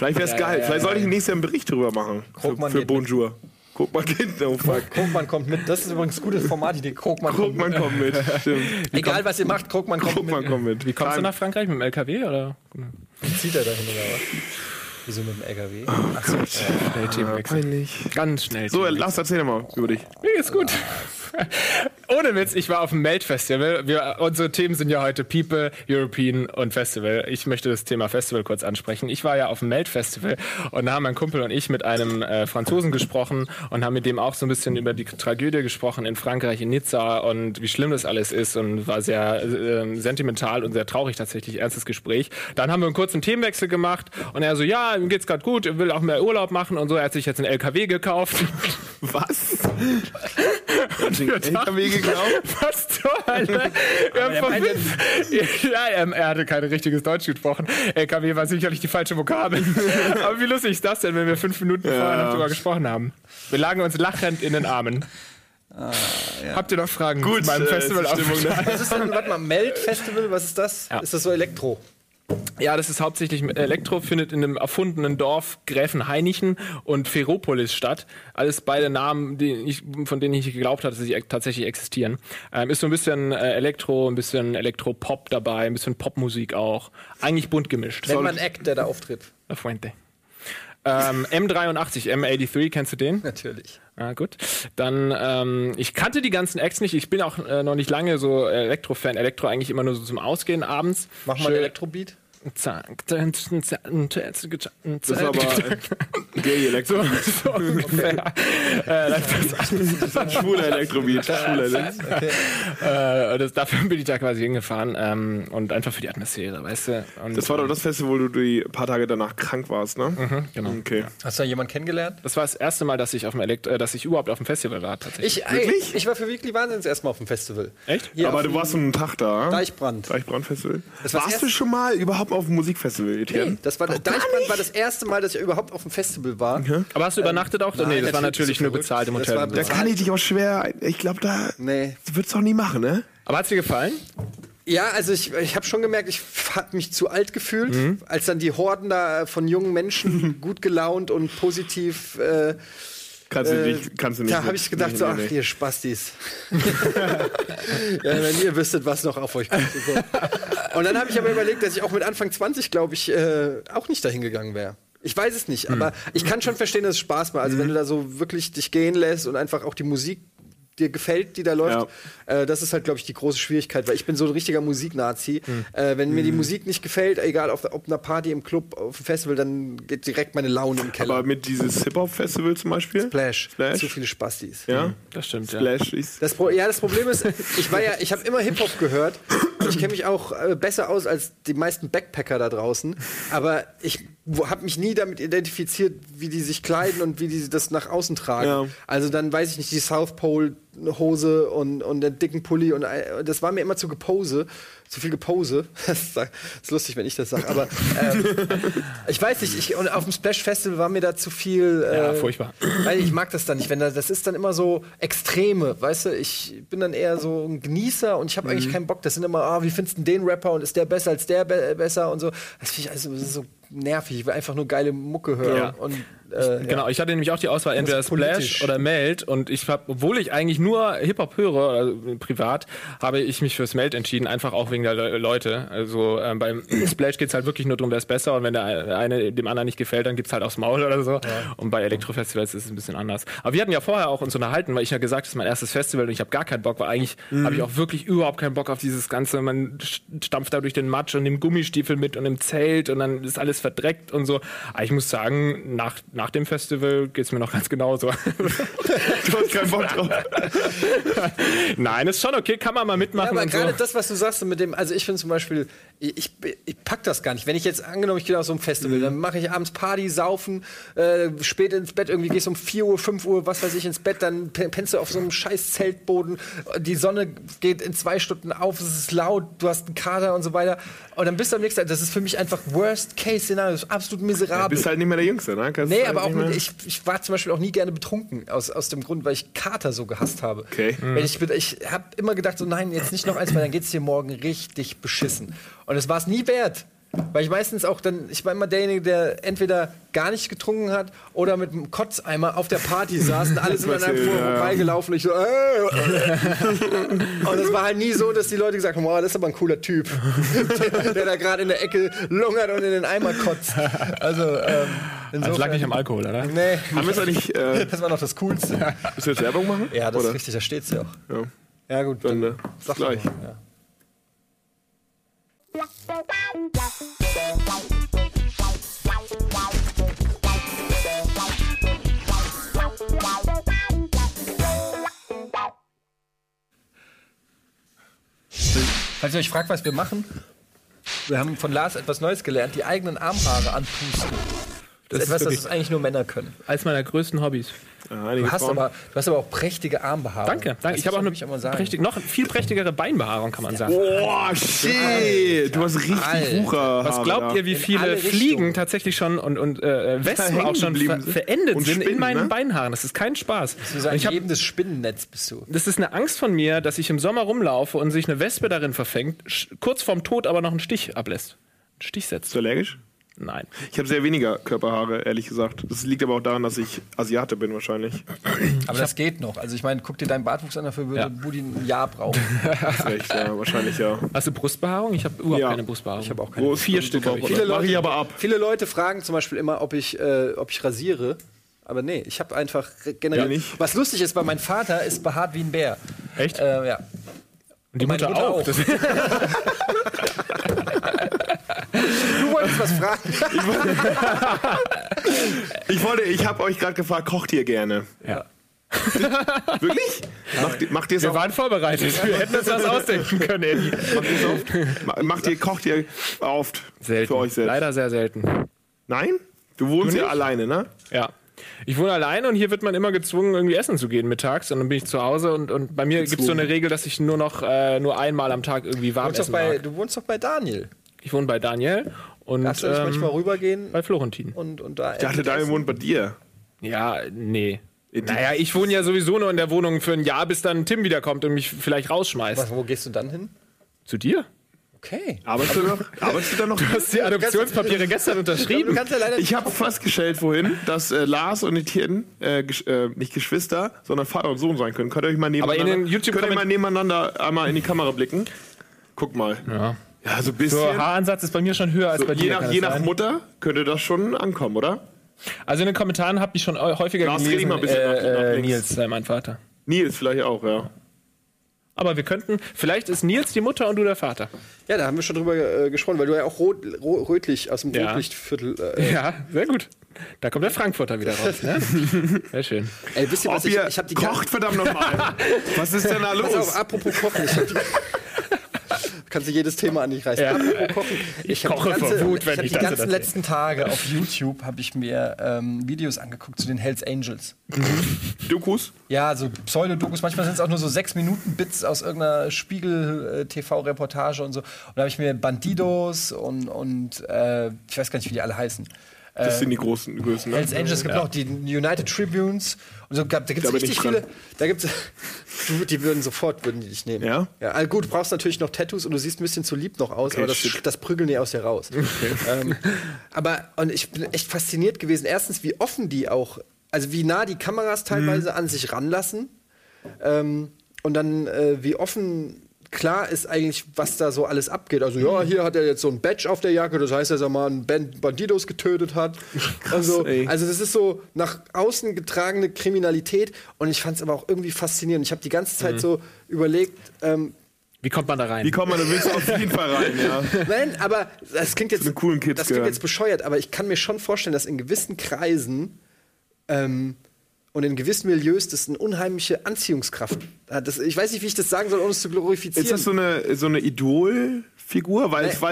Vielleicht wäre es geil. ja, Vielleicht ja, sollte ich nächstes Jahr einen Bericht darüber machen. Für, Krogmann für geht mit. Bonjour. Guck mal, Kind. Oh fuck. Krogmann kommt mit. Das ist übrigens gute Formatidee. Krogmann kommt Krogmann kommt mit. Stimmt. mit. Egal, was ihr macht, Krogmann kommt Krogmann mit. kommt mit. Wie kommst du nach Frankreich? Mit dem LKW oder? Zieht er dahin oder was? Wieso mit dem LKW? Ach so. Schnell Themenwechsel. Peinlich. Ganz schnell. So, lass erzähl mal über dich. Mir geht's gut. Ohne Witz, ich war auf dem Melt-Festival. Wir, unsere Themen sind ja heute People, European und Festival. Ich möchte das Thema Festival kurz ansprechen. Ich war ja auf dem Melt-Festival und da haben mein Kumpel und ich mit einem äh, Franzosen gesprochen und haben mit dem auch so ein bisschen über die Tragödie gesprochen in Frankreich, in Nizza und wie schlimm das alles ist und war sehr äh, sentimental und sehr traurig tatsächlich, ernstes Gespräch. Dann haben wir einen kurzen Themenwechsel gemacht und er so, ja, ihm geht's gerade gut, er will auch mehr Urlaub machen und so. Er hat sich jetzt einen LKW gekauft. Was? LKW geglaubt? Was zur Hölle? Wir haben von ja, er, er hatte kein richtiges Deutsch gesprochen. LKW war sicherlich die falsche Vokabel. Aber wie lustig ist das denn, wenn wir fünf Minuten vorher noch drüber gesprochen haben? Wir lagen uns lachend in den Armen. Habt ihr noch Fragen Gut, zu meinem äh, Festival ist die Stimmung, ne? Was ist denn, warte mal, Melt Festival, was ist das? Ja. Ist das so Elektro? Ja, das ist hauptsächlich Elektro, findet in einem erfundenen Dorf Gräfenhainichen und Ferropolis statt. Alles beide Namen, die ich, von denen ich nicht geglaubt hatte, dass sie tatsächlich existieren. Ähm, ist so ein bisschen äh, Elektro, ein bisschen Elektro-Pop dabei, ein bisschen Popmusik auch. Eigentlich bunt gemischt. Nennt man Act, der da auftritt. La Fuente. Ähm, M83, M83, kennst du den? Natürlich. Ah, gut. Dann, ähm, ich kannte die ganzen Acts nicht. Ich bin auch äh, noch nicht lange so Elektro-Fan. Elektro eigentlich immer nur so zum Ausgehen abends. Mach mal Schön- ein Elektrobeat. Zack, Das ist aber gay Elektro. so, so ungefähr. äh, das, ist ein schwuler Elektrobeat. Schwuler Elektro- äh, das, dafür bin ich da quasi hingefahren ähm, und einfach für die Atmosphäre, weißt du? Und, Das war doch das Festival, wo du die paar Tage danach krank warst, ne? genau. Okay. Hast du da jemanden kennengelernt? Das war das erste Mal, dass ich auf dem Elekt äh, dass ich überhaupt auf dem Festival war tatsächlich. Ich, ey, ich war für Weekly Wahnsinns erstmal auf dem Festival. Echt? Hier Aber du warst einen Tag da. Deichbrand. Deichbrand-Festival. Warst du schon mal überhaupt auf einem Musikfestival, Etienne? Nee, das war, Deichbrand war das erste Mal, dass ich überhaupt auf dem Festival war. Aber hast du übernachtet auch? nein, nee, das war natürlich du nur bezahlt im Das Hotel. so. Da kann ich dich auch schwer. Ich glaube, da Nee. würdest du auch nie machen, ne? Aber hat's dir gefallen? Ja, also ich, ich habe schon gemerkt, ich habe mich zu alt gefühlt, Mhm. als dann die Horden da von jungen Menschen gut gelaunt und positiv. Äh, Kannst du äh, nicht. Kannst du nicht da habe ich gedacht, so, ach, nee. ihr Spastis. ja, wenn ihr wüsstet, was noch auf euch kommt. Und, dann habe ich aber überlegt, dass ich auch mit Anfang 20, glaube ich, äh, auch nicht dahin gegangen wäre. Ich weiß es nicht, aber ich kann schon verstehen, dass es Spaß macht. Also wenn du da so wirklich dich gehen lässt und einfach auch die Musik dir gefällt, die da läuft, äh, das ist halt, glaube ich, die große Schwierigkeit, weil ich bin so ein richtiger Musiknazi. Äh, wenn mir die Musik nicht gefällt, egal auf, ob einer Party im Club, auf dem Festival, dann geht direkt meine Laune im Keller. Aber mit dieses Hip-Hop-Festival zum Beispiel? Splash. Splash? Zu viele Spastis. Ja? Das stimmt, ja. Splash ist. Das Pro ja, das Problem ist, ich war ja, ich habe immer Hip-Hop gehört. Ich kenne mich auch äh, besser aus als die meisten Backpacker da draußen. Aber ich habe mich nie damit identifiziert, wie die sich kleiden und wie die das nach außen tragen. Ja. Also dann weiß ich nicht, die South Pole Hose und, und den dicken Pulli und äh, das war mir immer zu gepose, zu viel gepose. Das ist, das ist lustig, wenn ich das sage, aber ähm, ich weiß nicht, ich, und auf dem Splash Festival war mir da zu viel. Äh, Ja, furchtbar. Weil ich mag das dann nicht, wenn da, das ist dann immer so Extreme, weißt du, ich bin dann eher so ein Genießer und ich habe eigentlich keinen Bock, das sind immer, ah, wie findest du den Rapper und ist der besser als der be besser und so. Das finde ich also das ist so nervig, ich will einfach nur geile Mucke hören Ja. und äh, Genau, ich hatte nämlich auch die Auswahl entweder ist politisch. Splash oder Meld und ich habe, obwohl ich eigentlich nur Hip-Hop höre, also privat, habe ich mich fürs Meld entschieden, einfach auch wegen der Le Leute. Also ähm, beim Splash geht's halt wirklich nur darum, wer ist besser und wenn der eine dem anderen nicht gefällt, dann gibt's halt aufs Maul oder so. Und bei Elektrofestivals ist es ein bisschen anders. Aber wir hatten ja vorher auch uns unterhalten, weil ich ja gesagt, das ist mein erstes Festival und ich habe gar keinen Bock, weil eigentlich habe ich auch wirklich überhaupt keinen Bock auf dieses Ganze. Man stampft da durch den Matsch und nimmt Gummistiefel mit und im Zelt und dann ist alles verdreckt und so. Aber ich muss sagen, nach, nach dem Festival geht's mir noch ganz genauso. Du hast keinen Bock drauf. Nein, ist schon okay, kann man mal Ja, mitmachen aber und gerade so. das, was du sagst mit dem, also ich finde zum Beispiel, ich, ich, pack das gar nicht. Wenn ich jetzt angenommen, ich gehe auf so ein Festival, Mhm. dann mache ich abends Party, saufen, äh, spät ins Bett, irgendwie gehst um 4 Uhr, 5 Uhr, was weiß ich, ins Bett, dann pe- pennst du auf so einem scheiß Zeltboden, die Sonne geht in zwei Stunden auf, es ist laut, du hast einen Kater und so weiter. Und dann bist du am nächsten Tag, das ist für mich einfach Worst-Case-Szenario, das ist absolut miserabel. Bist halt nicht mehr der Jüngste, ne? Kannst Nee, halt aber auch mehr- ich, ich war zum Beispiel auch nie gerne betrunken, aus, aus dem Grund, weil ich Kater so gehasst habe. Okay. Wenn ich ich habe immer gedacht, so nein, jetzt nicht noch eins, weil dann geht's dir morgen richtig beschissen. Und es war es nie wert. Weil ich meistens auch dann, ich war immer derjenige, der entweder gar nicht getrunken hat oder mit einem Kotzeimer auf der Party saß und alle sind an einem vorbeigelaufen und ich so, äh, äh. Und es war halt nie so, dass die Leute gesagt haben, oh, das ist aber ein cooler Typ, der, der da gerade in der Ecke lungert und in den Eimer kotzt. Also, ähm, Das lag nicht am Alkohol, oder? Nee, Haben wir es eigentlich. Äh, das war noch das Coolste. müssen wir jetzt Werbung machen? Ja, das Oder? ist richtig, da steht's ja auch. Ja. Ja, gut, Dann, äh, sag bis gleich. doch mal, ja. Falls ihr euch fragt, was wir machen, wir haben von Lars etwas Neues gelernt, die eigenen Armhaare anpusten. Das ist etwas, das eigentlich nur Männer können. eins meiner größten Hobbys. Ja, einige Du hast, Frauen. aber, du hast aber auch prächtige Armbehaarung. Danke, danke. Ich Das habe auch eine prächtig, noch viel prächtigere Beinbehaarung, kann man sagen. Boah, shit! Du hast richtig Alter. Wucher. Was glaubt ihr, wie viele Fliegen tatsächlich schon und, und äh, Wespen hängen auch schon ver verendet Und sind in Spinnen, meinen ne? Beinhaaren? Das ist kein Spaß. So Und ein ich hab, lebendes Spinnennetz bist du. das ist eine Angst von mir, dass ich im Sommer rumlaufe und sich eine Wespe darin verfängt, kurz vorm Tod aber noch einen Stich ablässt. Einen Stich setzt. Bist du allergisch? Nein. Ich habe sehr weniger Körperhaare, ehrlich gesagt. Das liegt aber auch daran, dass ich Asiate bin wahrscheinlich. Aber das geht noch. Also ich meine, guck dir deinen Bartwuchs an, dafür würde Ja. Budi ein Jahr brauchen. Hast recht, ja, wahrscheinlich ja. Hast du Brustbehaarung? Ich habe überhaupt Ja. keine Brustbehaarung. Ich habe auch keine. Groß Vier und Stück. Viele Mach ich Leute- aber ab. Viele Leute fragen zum Beispiel immer, ob ich, äh, ob ich rasiere. Aber nee, ich habe einfach generell. Ja, nicht. Was lustig ist, weil mein Vater ist behaart wie ein Bär. Echt? Äh, ja. und die meine Mutter, Mutter auch. auch. Das, wolltest was fragen. Ich wollte, ich habe euch gerade gefragt, kocht ihr gerne? ja. Wirklich? Macht, ihr- macht ihr es Wir auch? waren vorbereitet. Wir hätten uns was ausdenken können, Eddie. Macht ihr es oft? Ma- Macht ihr, kocht ihr oft Selten. für euch selbst? Leider sehr selten. Nein? Du wohnst Du ja alleine, ne? Ja. Ich wohne alleine und hier wird man immer gezwungen, irgendwie essen zu gehen mittags. Und dann bin ich zu Hause und, und bei mir gibt es so eine Regel, dass ich nur noch äh, nur einmal am Tag irgendwie warm Du wohnst, doch essen bei, mag. du wohnst doch bei Daniel. Ich wohne bei Daniel und Darfst du nicht ähm, manchmal rübergehen bei Florentin. und, und da. Ich dachte, Daniel wohnt bei dir. Ja, nee. Naja, ich wohne ja sowieso nur in der Wohnung für ein Jahr, bis dann Tim wiederkommt und mich vielleicht rausschmeißt. Was, wo gehst du dann hin? Zu dir? Okay. Arbeitest du noch? Arbeitest du da noch? Du hast die Adoptionspapiere gestern Du unterschrieben. kannst ja Ich habe festgestellt vorhin, dass äh, Lars und Etienne äh, gesch- äh, nicht Geschwister, sondern Vater und Sohn sein können. Könnt ihr euch mal nebeneinander, in den YouTube- könnt ihr mal nebeneinander einmal in die Kamera blicken? Guck mal. Ja. Ja, so ein bisschen. So, Haaransatz ist bei mir schon höher als So, bei dir. je nach, je nach sein? Mutter könnte das schon ankommen, oder? Also in den Kommentaren habe ich schon häufiger Lars, gelesen, mal ein bisschen nach- nach äh, äh, links. Nils sei mein Vater. Nils vielleicht auch, ja. Aber wir könnten, vielleicht ist Nils die Mutter und du der Vater. Ja, da haben wir schon drüber äh, gesprochen, weil du ja auch rot, ro rötlich aus dem Ja. Rotlichtviertel. Äh, Ja, sehr gut. Da kommt der Frankfurter wieder raus. Ne? Sehr schön. Ey, wisst ihr was? Ob Ich, ich habe die kocht, verdammt nochmal. Was ist denn da Pass auf, los? apropos Kochen. Ich hab die, kannst du jedes Thema an dich reißen. Ja. Ich hab koche die vor Wut, wenn Ich habe ich die das ganzen erzähle. letzten Tage auf YouTube habe ich mir ähm, Videos angeguckt zu den Hells Angels. Dokus? Ja, so Pseudodokus. Manchmal sind es auch nur so sechs Minuten Bits aus irgendeiner Spiegel-TV-Reportage und so. Und da habe ich mir Bandidos und, und äh, ich weiß gar nicht, wie die alle heißen. Das sind die großen Größen. Ne? Hells Angels, es gibt noch die United Tribunes und so. Da gibt es richtig ich viele. Da gibt's, die würden sofort würden die dich nehmen. Ja? Ja, also gut, du brauchst natürlich noch Tattoos und du siehst ein bisschen zu lieb noch aus, aber das, das prügeln die aus dir raus. Ähm, aber und ich bin echt fasziniert gewesen. Erstens, wie offen die auch, also wie nah die Kameras teilweise Mhm. an sich ranlassen. Ähm, und dann, äh, wie offen klar ist eigentlich, was da so alles abgeht. Also, ja, hier hat er jetzt so ein Badge auf der Jacke, das heißt, dass er mal einen Band Bandidos getötet hat. also, ey. also, das ist so nach außen getragene Kriminalität. Und ich fand es aber auch irgendwie faszinierend. Ich habe die ganze Zeit so überlegt, ähm, Wie kommt man da rein? Wie kommt man, da willst du auf jeden Fall rein, ja. Nein, aber das klingt jetzt, den coolen Kids das klingt gehören. jetzt bescheuert, aber ich kann mir schon vorstellen, dass in gewissen Kreisen ähm, und in gewissen Milieus das eine unheimliche Anziehungskraft hat. Das, ich weiß nicht, wie ich das sagen soll, ohne es zu glorifizieren. Ist das so eine, so eine Idolfigur, weil es, Nee.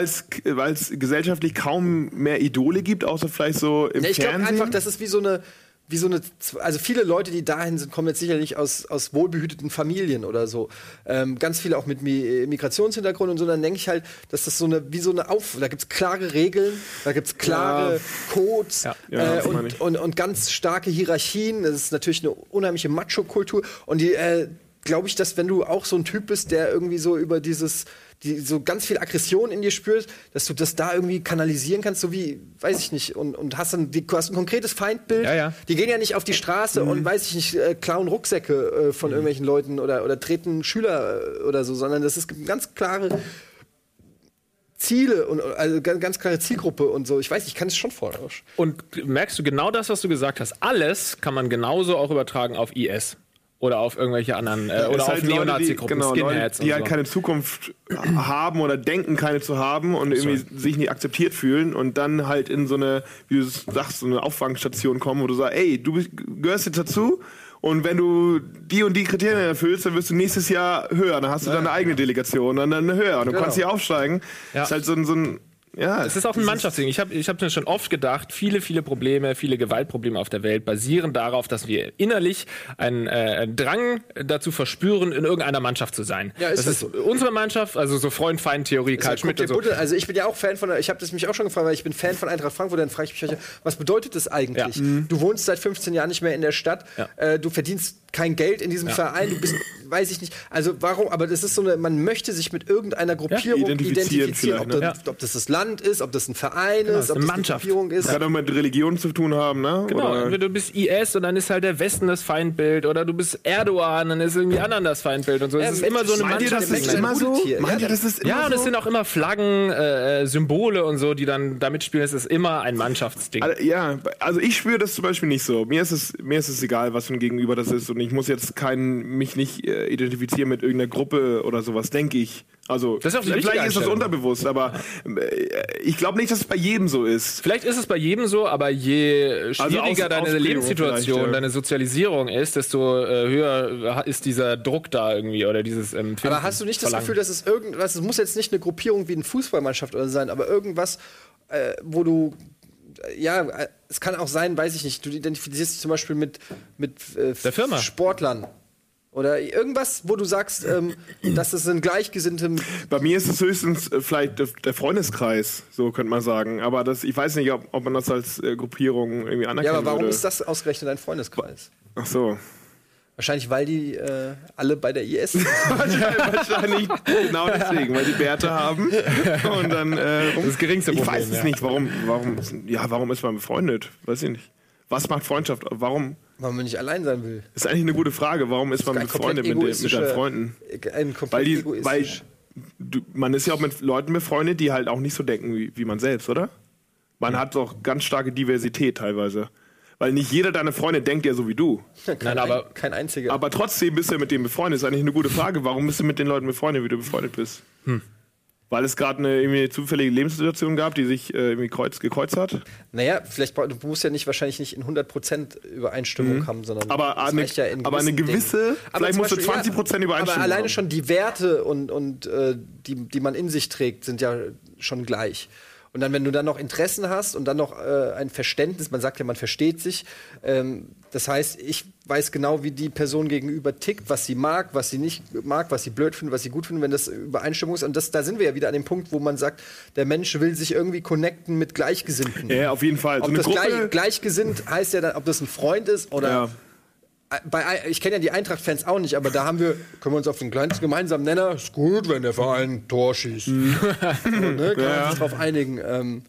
gesellschaftlich kaum mehr Idole gibt, außer vielleicht so im ja, ich glaube Fernsehen? einfach, das ist wie so eine wie so eine, also viele Leute, die dahin sind, kommen jetzt sicherlich aus, aus wohlbehüteten Familien oder so. Ähm, ganz viele auch mit Mi Migrationshintergrund und so. Dann denke ich halt, dass das so eine, wie so eine Auf, da gibt es klare Regeln, da gibt es klare Ja. Codes Ja. Ja, äh, und, und, und ganz starke Hierarchien. Das ist natürlich eine unheimliche Macho-Kultur. Und die, äh, glaube ich, dass wenn du auch so ein Typ bist, der irgendwie so über dieses, die so ganz viel Aggression in dir spürst, dass du das da irgendwie kanalisieren kannst, so wie, weiß ich nicht, und, und hast dann, die, du hast ein konkretes Feindbild. Ja, ja. Die gehen ja nicht auf die Straße Mhm. und, weiß ich nicht, äh, klauen Rucksäcke äh, von irgendwelchen Leuten oder, oder treten Schüler äh, oder so, sondern das ist ganz klare Ziele und also ganz, ganz klare Zielgruppe und so. Ich weiß, ich kann es schon vorstellen. Und merkst du genau das, was du gesagt hast? Alles kann man genauso auch übertragen auf IS. Oder auf irgendwelche anderen, äh, oder auf halt Leute, die- Neonazi-Gruppen, genau, Leute, Skinheads die und halt so. keine Zukunft haben oder denken, keine zu haben und irgendwie sich nicht akzeptiert fühlen und dann halt in so eine, wie du sagst, so eine Auffangstation kommen, wo du sagst, ey, du bist, gehörst jetzt dazu und wenn du die und die Kriterien erfüllst, dann wirst du nächstes Jahr höher, dann hast du deine eigene Delegation und dann höher und du kannst hier aufsteigen. Ja. Ist halt so ein, so ein Ja, Es ist auch ein Mannschaftsding. Ich habe ich hab mir schon oft gedacht, viele, viele Probleme, viele Gewaltprobleme auf der Welt basieren darauf, dass wir innerlich einen äh, Drang dazu verspüren, in irgendeiner Mannschaft zu sein. Ja, ist das das ist unsere Mannschaft, also so Freund-Feind-Theorie, Karl Also, guck Schmidt und so. Also ich bin ja auch Fan von, ich habe das mich auch schon gefragt, weil ich bin Fan von Eintracht Frankfurt, dann frage ich mich, was bedeutet das eigentlich? Ja. Mhm. Du wohnst seit 15 Jahren nicht mehr in der Stadt, Ja. äh, du verdienst kein Geld in diesem Verein, du bist, weiß ich nicht, also warum, aber das ist so eine, man möchte sich mit irgendeiner Gruppierung Identifizieren identifizieren, ob, vielleicht, das, ob das das Land ist, ob das ein Verein Genau, ist, ob eine das Mannschaft. eine Gruppierung ist. Kann auch mit Religion zu tun haben, ne? Genau, Oder- entweder du bist IS und dann ist halt der Westen das Feindbild oder du bist Erdogan, dann ist irgendwie anderen das Feindbild und so. Es ist immer so eine Meint ihr, das Mannschaft. ist immer so? Meint Ja, ihr, das ist immer Ja, und es sind auch immer Flaggen, äh, Symbole und so, die dann da mitspielen. Es ist immer ein Mannschaftsding. Also, Ja, also ich spüre das zum Beispiel nicht so. Mir ist es, mir ist es egal, was für ein Gegenüber das ist. Und ich muss jetzt keinen, mich nicht äh, identifizieren mit irgendeiner Gruppe oder sowas, denke ich. Also Das ist vielleicht ist das unterbewusst, aber äh, ich glaube nicht, dass es bei jedem so ist. Vielleicht ist es bei jedem so, aber je schwieriger aus- deine Lebenssituation, ja. deine Sozialisierung ist, desto äh, höher ist dieser Druck da irgendwie oder dieses ähm, Aber hast du nicht das Verlangen. Gefühl, dass es irgendwas, es muss jetzt nicht eine Gruppierung wie eine Fußballmannschaft oder sein, aber irgendwas, äh, wo du, ja, äh, es kann auch sein, weiß ich nicht, du identifizierst dich zum Beispiel mit, mit äh, Der Firma. Sportlern. Oder irgendwas, wo du sagst, ähm, dass es ein Gleichgesinnte. Bei mir ist es höchstens äh, vielleicht der- Freundeskreis, so könnte man sagen. Aber das, ich weiß nicht, ob, ob man das als äh, Gruppierung irgendwie anerkennen Ja, aber warum würde. ist das ausgerechnet ein Freundeskreis? Ach so. Wahrscheinlich, weil die äh, alle bei der IS sind. Wahrscheinlich genau deswegen, weil die Bärte haben. Und dann. Äh, Das geringste ich Problem, weiß es ja. nicht, warum, warum, ja, warum ist man befreundet? Weiß ich nicht. Was macht Freundschaft? Warum? weil man nicht allein sein will. Ist eigentlich eine gute Frage. Warum ist man Ein befreundet mit, den, mit egoistischer- Freunden? Ein komplett Weil, die, weil du, man ist ja auch mit Leuten befreundet, die halt auch nicht so denken wie, wie man selbst, oder? Man hat doch ganz starke Diversität teilweise. Weil nicht jeder deiner Freunde denkt ja so wie du. kein, Nein, aber- ein, kein einziger. Aber trotzdem bist du ja mit denen befreundet. Ist eigentlich eine gute Frage. Warum bist du mit den Leuten befreundet, wie du befreundet bist? Weil es gerade eine irgendwie zufällige Lebenssituation gab, die sich äh, irgendwie kreuz, gekreuzt hat. Naja, vielleicht du musst ja nicht wahrscheinlich nicht in 100% Übereinstimmung haben, sondern Mhm. Aber eine- ja in aber eine gewisse- Dingen. vielleicht musst du Beispiel, 20% Übereinstimmung Aber alleine haben. schon die Werte und, und äh, die, die man in sich trägt, sind ja schon gleich. Und dann, wenn du dann noch Interessen hast und dann noch äh, ein Verständnis, man sagt ja, man versteht sich. Ähm, das heißt, ich weiß genau, wie die Person gegenüber tickt, was sie mag, was sie nicht mag, was sie blöd findet, was sie gut findet, wenn das Übereinstimmung ist. Und das, da sind wir ja wieder an dem Punkt, wo man sagt, der Mensch will sich irgendwie connecten mit Gleichgesinnten. Ja, auf jeden Fall. So Ob das gleich, gleichgesinnt heißt ja dann, ob das ein Freund ist oder. Ja. Bei, ich kenne ja die Eintracht-Fans auch nicht, aber da haben wir, können wir uns auf den kleinsten gemeinsamen Nenner, ist gut, wenn der Verein ein Tor schießt. so, ne, kann man sich drauf einigen. Ähm,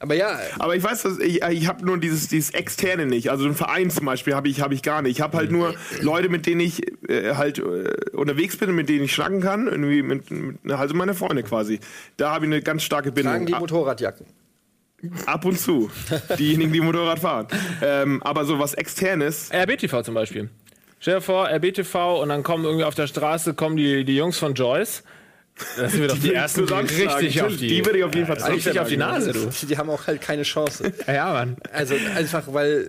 aber ja, Aber ich weiß, dass ich, ich habe nur dieses, dieses Externe nicht. Also einen Verein zum Beispiel habe ich, hab ich gar nicht. Ich habe halt nur Leute, mit denen ich äh, halt äh, unterwegs bin, mit denen ich schnacken kann. Irgendwie mit, mit, also meine Freunde quasi. Da habe ich eine ganz starke Bindung. tragen die Ab- Motorradjacken. Ab und zu. Diejenigen, die Motorrad fahren. Ähm, aber so was Externes. RBTV zum Beispiel. Stell dir vor, RBTV und dann kommen irgendwie auf der Straße kommen die, die Jungs von Joyce. Das sind wir doch die, ersten, die richtig auf die, Die würde ich auf jeden Fall richtig auf die Nase, du. Die, die haben auch halt keine Chance. Ja, ja, Mann. Also einfach, weil.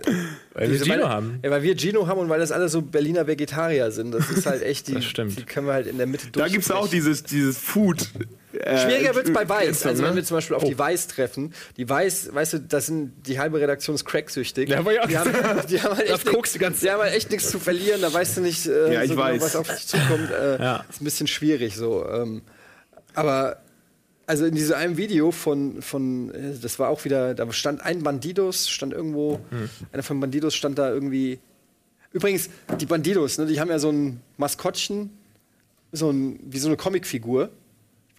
Weil wir Gino weil, haben. Ja, weil wir Gino haben und weil das alle so Berliner Vegetarier sind. Das ist halt echt, die, Das stimmt. die können wir halt in der Mitte Da gibt es auch dieses, dieses Food. Äh, Schwieriger wird es bei Weiß. Also wenn ne? wir zum Beispiel auf die Weiß treffen, die Weiß, weißt du, das sind die halbe Redaktion ist cracksüchtig. Ja, ich auch die, haben, die haben halt echt guckst du ganz- die haben halt echt nichts zu verlieren. Da weißt du nicht, äh, Ja, ich so genau, was auf dich zukommt. Äh, Ja. Ist ein bisschen schwierig so. Ähm, aber also in diesem einen Video von, von äh, das war auch wieder, da stand ein Bandidos, stand irgendwo, Hm. einer von Bandidos stand da irgendwie. Übrigens, die Bandidos, ne, die haben ja so ein Maskottchen, so ein, wie so eine Comicfigur.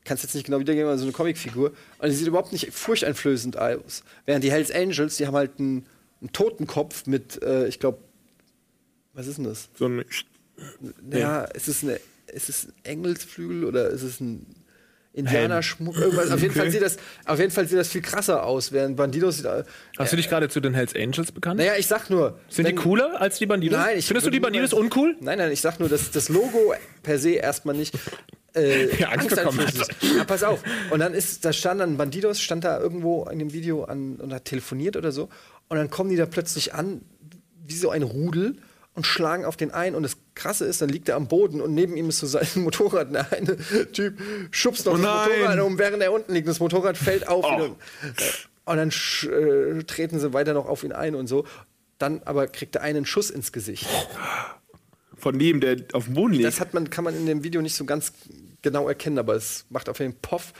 Kannst jetzt nicht genau wiedergeben, aber so eine Comicfigur. Und die sieht überhaupt nicht furchteinflößend aus. Während die Hells Angels, die haben halt einen, einen Totenkopf mit, äh, ich glaube, was ist denn das? So ein, Ja, ist es eine, ist es ein Engelsflügel oder ist es ein Indianerschmuck? Irgendwas. Auf jeden Fall sieht das, auf jeden Fall sieht das viel krasser aus, während Bandidos sieht, äh, Hast du dich gerade zu den Hells Angels bekannt? Naja, ich sag nur. Sind die wenn- cooler als die Bandidos? Nein, ich Findest du die Bandidos uncool? Nein, nein, ich sag nur, dass das Logo per se erstmal nicht äh, Ja, Angst bekommen ist. Ja, pass auf. Und dann ist, da stand dann Bandidos, stand da irgendwo in dem Video an und hat telefoniert oder so. Und dann kommen die da plötzlich an, wie so ein Rudel. Und schlagen auf den ein. Und das Krasse ist, dann liegt er am Boden und neben ihm ist so sein Motorrad. Und der eine Typ schubst noch Oh das. Motorrad um, während er unten liegt. Das Motorrad fällt auf. Oh. Und dann äh, treten sie weiter noch auf ihn ein und so. Dann aber kriegt eine einen Schuss ins Gesicht. Von dem, der auf dem Boden liegt. Das hat man, kann man in dem Video nicht so ganz genau erkennen, aber es macht auf jeden Fall Poff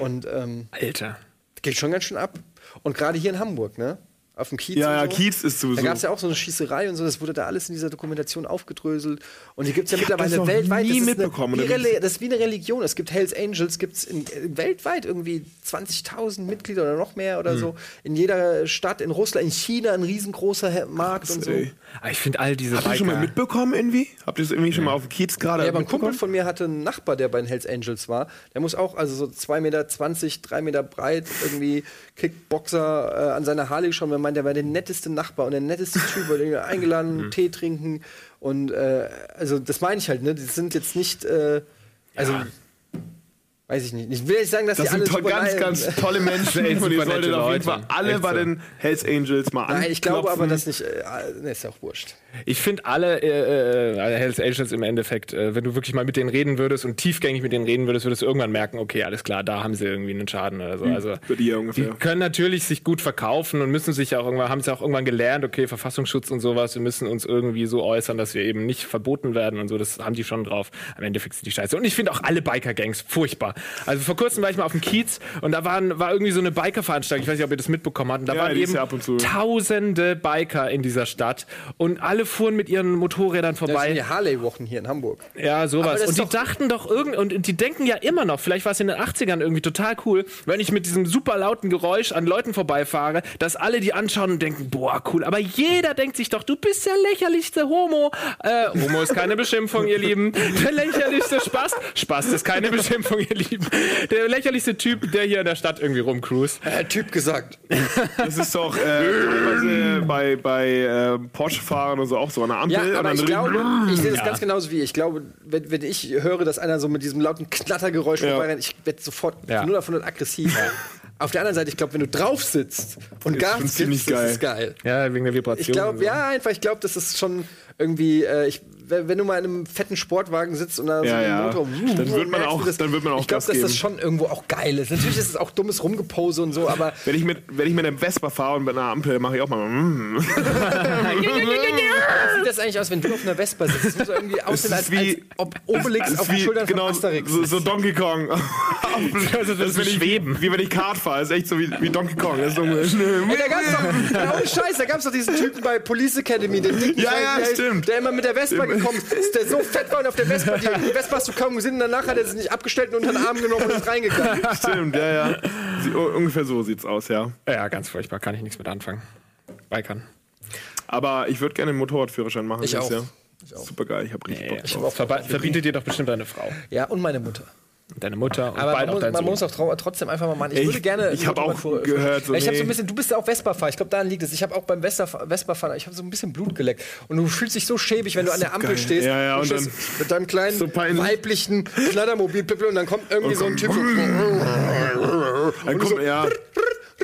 und ähm, Alter. geht schon ganz schön ab. Und gerade hier in Hamburg, ne? Auf dem Kiez. Ja, ja, so. Kiez ist sowieso- Da gab es ja auch so eine Schießerei und so, das wurde da alles in dieser Dokumentation aufgedröselt. Und die gibt es ja Ich mittlerweile das noch weltweit. nie das, ist mitbekommen, Eine, wie? Reli- das ist wie eine Religion. Es gibt Hells Angels, gibt es äh, weltweit irgendwie 20.000 Mitglieder oder noch mehr Hm. oder so. In jeder Stadt, in Russland, in China ein riesengroßer Markt und so. Ey. Aber ich finde all diese Habt ihr schon mal mitbekommen irgendwie? Habt ihr es irgendwie schon mal auf dem Kiez gerade Ja, aber ein Kumpel von mir hatte einen Nachbar, der bei den Hells Angels war. Der muss auch, also so 2,20 Meter, 3 Meter breit, irgendwie Kickboxer äh, an seiner Harley schon. Er meint, der war der netteste Nachbar und der netteste Typ, wurde eingeladen, Tee trinken. Und äh, also das meine ich halt, ne? Die sind jetzt nicht, äh, also weiß ich nicht. Ich will nicht sagen, dass Das die alle sind to super ganz, ganz tolle Menschen Ey, und ihr solltet auf jeden Fall alle Echt bei so. den Hells Angels mal an. Nein, ich glaube aber, dass nicht. Äh, ne, ist ja auch wurscht. Ich finde alle äh, äh, Hells Angels im Endeffekt, äh, wenn du wirklich mal mit denen reden würdest und tiefgängig mit denen reden würdest, würdest du irgendwann merken, okay, alles klar, da haben sie irgendwie einen Schaden oder so. Also Für die die ungefähr. können natürlich sich gut verkaufen und müssen sich ja auch irgendwann, haben sie auch irgendwann gelernt, okay, Verfassungsschutz und sowas, wir müssen uns irgendwie so äußern, dass wir eben nicht verboten werden und so, das haben die schon drauf. Am Endeffekt sind die scheiße. Und ich finde auch alle Biker-Gangs furchtbar. Also vor kurzem war ich mal auf dem Kiez und da waren, war irgendwie so eine Biker-Veranstaltung, ich weiß nicht, ob ihr das mitbekommen habt, und da Ja, waren die eben ja ab und zu. tausende Biker in dieser Stadt und alle fuhren mit ihren Motorrädern Das sind vorbei. die Harley-Wochen hier in Hamburg. Ja, sowas. Und die doch- dachten doch irgend und die denken ja immer noch, vielleicht war es in den 80ern irgendwie total cool, wenn ich mit diesem super lauten Geräusch an Leuten vorbeifahre, dass alle die anschauen und denken, boah, cool. Aber jeder denkt sich doch, du bist der lächerlichste Homo. Äh, Homo ist keine Beschimpfung, ihr Lieben. Der lächerlichste Spaß. Spaß ist keine Beschimpfung, ihr Lieben. Der lächerlichste Typ, der hier in der Stadt irgendwie rumcruist. Äh, typ gesagt. Das ist doch äh, bei, bei äh, Porsche-Fahrern und so auch so an der Ampel. Ja, aber ich glaube, ich sehe das ganz genauso wie ihr. ich glaube, wenn, wenn ich höre, dass einer so mit diesem lauten Knattergeräusch Ja. vorbeirennt, ich werde sofort Ja. von 0 auf 100 aggressiv. Auf der anderen Seite, ich glaube, wenn du drauf sitzt und Ist Gas gibst, ziemlich das ist geil. Ja, wegen der Vibration. Ich glaube, ja, einfach, ich glaube, das ist schon irgendwie, äh, ich, wenn wenn du mal in einem fetten Sportwagen sitzt und da so Ja, einen ja. Motor, Dann wird man auch- dann wird man auch Ich glaube, Gas dass das geben. schon irgendwo auch geil ist. Natürlich ist es auch dummes Rumgepose und so, aber Wenn ich mit, wenn ich mit einem Vespa fahre und mit einer Ampel, mache ich auch mal. Mm. wie sieht das eigentlich aus, wenn du auf einer Vespa sitzt? Das muss irgendwie aussehen, als, ist wie- als ob Obelix Das ist auf den wie- Schultern genau, von Asterix so, so Donkey Kong. also das ist so schweben. Wie wenn ich Kart fahre, ist echt so wie, wie Donkey Kong. Das ist so, Ey, da gab's doch, ohne Scheiß, da gab's doch diesen Typen bei Police Academy, den dicken, Ja, ja, der, stimmt. der immer mit der Vespa gekommen ist, der so fett war und auf der Vespa, die, die Vespa hast du kaum gesehen, und danach hat er sie nicht abgestellt und unter den Arm genommen und ist reingegangen. Stimmt, ja, ja. Sie, u- ungefähr so sieht's aus, ja. Ja, ganz furchtbar, kann ich nichts mit anfangen. Bikern. Aber ich würde gerne einen Motorradführerschein machen. Ich auch. Jahr. Super geil, ich habe richtig Bock Ich drauf. Verba verbietet dir doch bestimmt deine Frau. Ja, und meine Mutter. Deine Mutter und Aber bald man, auch muss, dein man Sohn. muss auch trotzdem einfach mal machen. Ich, Ich- würde gerne. ich hab auch Motorrad- gehört, so, ich habe so ein nee. bisschen. Du bist ja auch Vespa-Fahrer. Ich glaube, daran liegt es. Ich habe auch beim Vespa- Vespa-Fahren. Ich habe so ein bisschen Blut geleckt. Und du fühlst dich so schäbig, wenn du an der Ampel geil. stehst. Ja, ja, und dann- mit deinem kleinen so weiblichen Knattermobil und dann kommt irgendwie so ein Typ. so- Dann kommt, ja,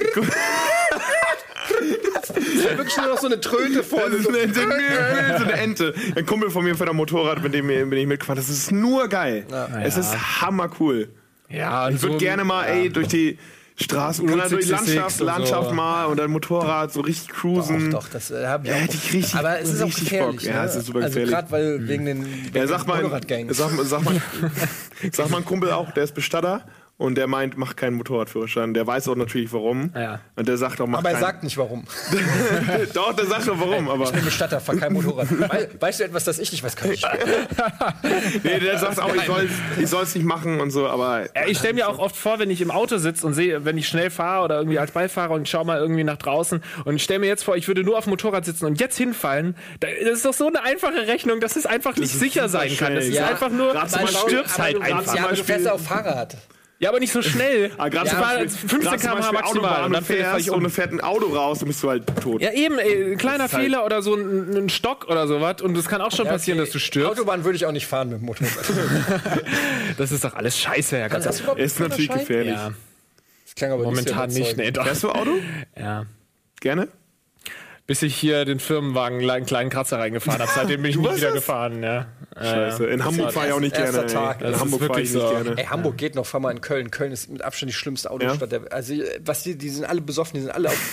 wirklich nur noch so eine Tröte das vorne. ist So. eine, Ente, so eine Ente. Ein Kumpel von mir fährt am Motorrad, mit dem bin ich mitgefahren. Das ist nur geil. Es ist hammercool. Ja, Ich würde so- gerne mal, ey, durch die Straßen, kann durch 66 Landschaft, Landschaft so. mal und dann Motorrad so richtig cruisen. Doch, das äh, habe ich Ja, auch. hätte ich richtig- Aber es ist auch gefährlich. Bock. Ja, ne? es ist super Also gefährlich. gerade weil wegen den, wegen Ja, sag den mal, Motorradgangs. sag, mal- sag, mal, sag mal ein Kumpel auch, der ist Bestatter und der meint, mach keinen Motorradführerschein. Der weiß auch natürlich warum. Ja. Und der sagt auch, mach Aber er keinen. sagt nicht warum. Doch, der sagt schon warum, aber. Ich bin Bestatter, fahr kein Motorrad. Wei- weißt du etwas, das ich nicht weiß? Kann ich. Nee, der sagt auch, ich soll ich soll's nicht machen und so, aber. Ja, ich stelle mir auch oft vor, wenn ich im Auto sitze und sehe, wenn ich schnell fahre oder irgendwie als Beifahrer und schaue mal irgendwie nach draußen und ich stelle mir jetzt vor, ich würde nur auf dem Motorrad sitzen und jetzt hinfallen, da- das ist doch so eine einfache Rechnung, dass es einfach nicht sicher sein kann. Das ist Ja. einfach nur, man stirbst halt einfach. Ja, aber du fährst auf Fahrrad. Ja, aber nicht so schnell. Ah, gerade fahre Beispiel- 15 gerade zum km/h maximal Autobahn und dann fährst ich und um. dann fährt ein Auto raus und bist du halt tot. Ja, eben, ey, ein kleiner halt- Fehler oder so ein, ein Stock oder sowas und es kann auch schon passieren, dass du stirbst. Autobahn würde ich auch nicht fahren mit dem Motorrad. Das ist doch alles scheiße, Herr überhaupt Ist natürlich gefährlich. Ja, Das klang aber momentan nicht. nicht, nee, doch. Fährst du Auto? Ja. Gerne? Bis ich hier den Firmenwagen einen kleinen Kratzer reingefahren habe. Seitdem bin ich nicht wieder das? gefahren. Ja. Scheiße. In Hamburg fahre ich auch nicht gerne. Tag. Das In Hamburg fahre ich nicht so. gerne. Ey, Hamburg geht noch, fahr mal in Köln. Köln ist mit Abstand die schlimmste Autostadt. Der, also, was die, die sind alle besoffen, die sind alle auf,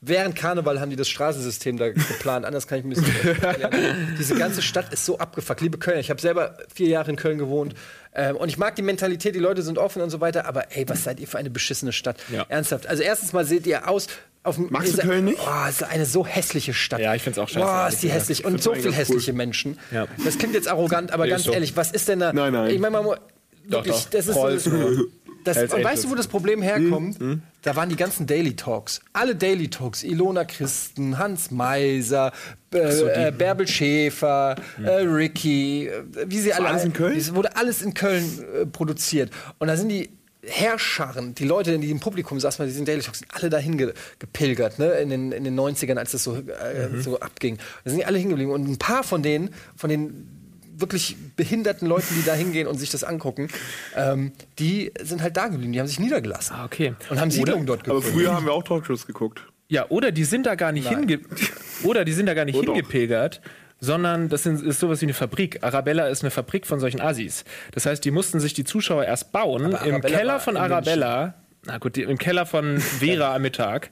während Karneval haben die das Straßensystem da geplant. Anders kann ich ein bisschen erklären. Diese ganze Stadt ist so abgefuckt. Liebe Köln, ich habe selber vier Jahre in Köln gewohnt. Ähm, und ich mag die Mentalität, die Leute sind offen und so weiter. Aber ey, was seid ihr für eine beschissene Stadt? Ja. Ernsthaft. Also erstens mal seht ihr aus. Auf dem, Magst du Köln nicht? Oh, es ist eine so hässliche Stadt. Ja, ich find's auch scheiße, Boah, ist die hässlich. Und so viele ganz cool. hässliche Menschen. Ja. Das klingt jetzt arrogant, aber Nee, ganz so. ehrlich, was ist denn da? Nein, nein. Ich meine, man, wirklich, doch. das ist. Das, und weißt Angels. du, wo das Problem herkommt? Hm, Da waren die ganzen Daily Talks. Alle Daily Talks. Ilona Christen, Hans Meiser, äh, äh, Bärbel Schäfer, äh, Ricky, äh, wie sie alle. alles in Köln? Es wurde alles in Köln äh, produziert. Und da sind die Herrscharen, die Leute, die im Publikum saßen bei diesen Daily Talks, sind alle dahin ge gepilgert, ne? in, den, in den 90ern, als das so, äh, Mhm. so abging. Da sind die alle hingeblieben. Und ein paar von denen, von den wirklich behinderten Leuten, die da hingehen und sich das angucken, ähm, die sind halt da geblieben, die haben sich niedergelassen. Ah, okay. Und haben Siedlungen dort Aber gegründet. früher haben wir auch Talkshows geguckt. Ja, oder die sind da gar nicht hinge oder die sind da gar nicht Oh, doch. hingepilgert, sondern das sind, ist sowas wie eine Fabrik. Arabella ist eine Fabrik von solchen Assis. Das heißt, die mussten sich die Zuschauer erst bauen Aber im Keller von Arabella. Na gut, im Keller von Vera am Mittag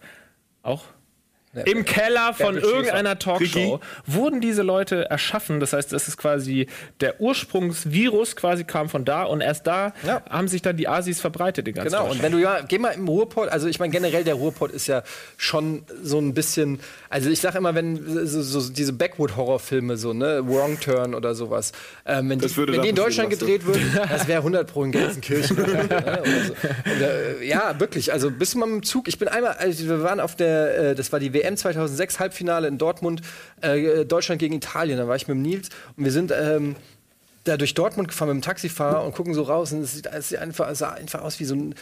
auch. Im Keller von irgendeiner Talkshow wurden diese Leute erschaffen. Das heißt, das ist quasi der Ursprungsvirus quasi kam von da und erst da Ja. haben sich dann die Asis verbreitet in ganz Genau, und wenn du ja, geh mal im Ruhrpott, also ich meine generell der Ruhrpott ist ja schon so ein bisschen, also ich sag immer, wenn so, so diese Backwood-Horrorfilme, so, ne, Wrong Turn oder sowas, ähm, wenn, die, wenn die in Deutschland gedreht würden, das wäre 100 pro in Gelsenkirchen. ne, oder so. Und, äh, ja, wirklich, also bist du mal mit dem Zug, ich bin einmal, also wir waren auf der, äh, das war die WM 2006, Halbfinale in Dortmund, äh, Deutschland gegen Italien, da war ich mit dem Nils und wir sind, ähm, da durch Dortmund gefahren mit dem Taxifahrer und gucken so raus und es sieht, es sieht einfach, sah einfach aus wie so ein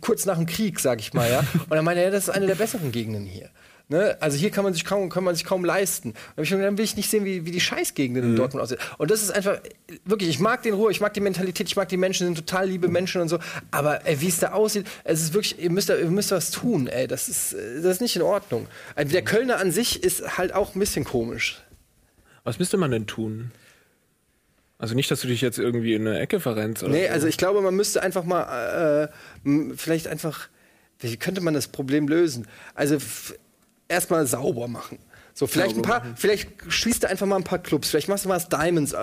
kurz nach dem Krieg, sag ich mal, ja. Und dann meinte er, ja, das ist eine der besseren Gegenden hier. Ne? Also hier kann man sich kaum, kann man sich kaum leisten. Gedacht, dann will ich nicht sehen, wie, wie die Scheißgegenden in Dortmund aussehen. Und das ist einfach, wirklich, ich mag den Ruhe, ich mag die Mentalität, ich mag die Menschen, sind total liebe Menschen und so. Aber wie es da aussieht, es ist wirklich, ihr müsst, da, ihr müsst was tun, ey. Das ist, das ist nicht in Ordnung. Also der Kölner an sich ist halt auch ein bisschen komisch. Was müsste man denn tun? Also nicht, dass du dich jetzt irgendwie in eine Ecke verrennst. Oder Nee, so. also ich glaube, man müsste einfach mal, äh, vielleicht einfach, wie könnte man das Problem lösen? Also erstmal sauber machen. So, vielleicht ein paar, vielleicht schließt du einfach mal ein paar Clubs, vielleicht machst du mal das Diamonds äh,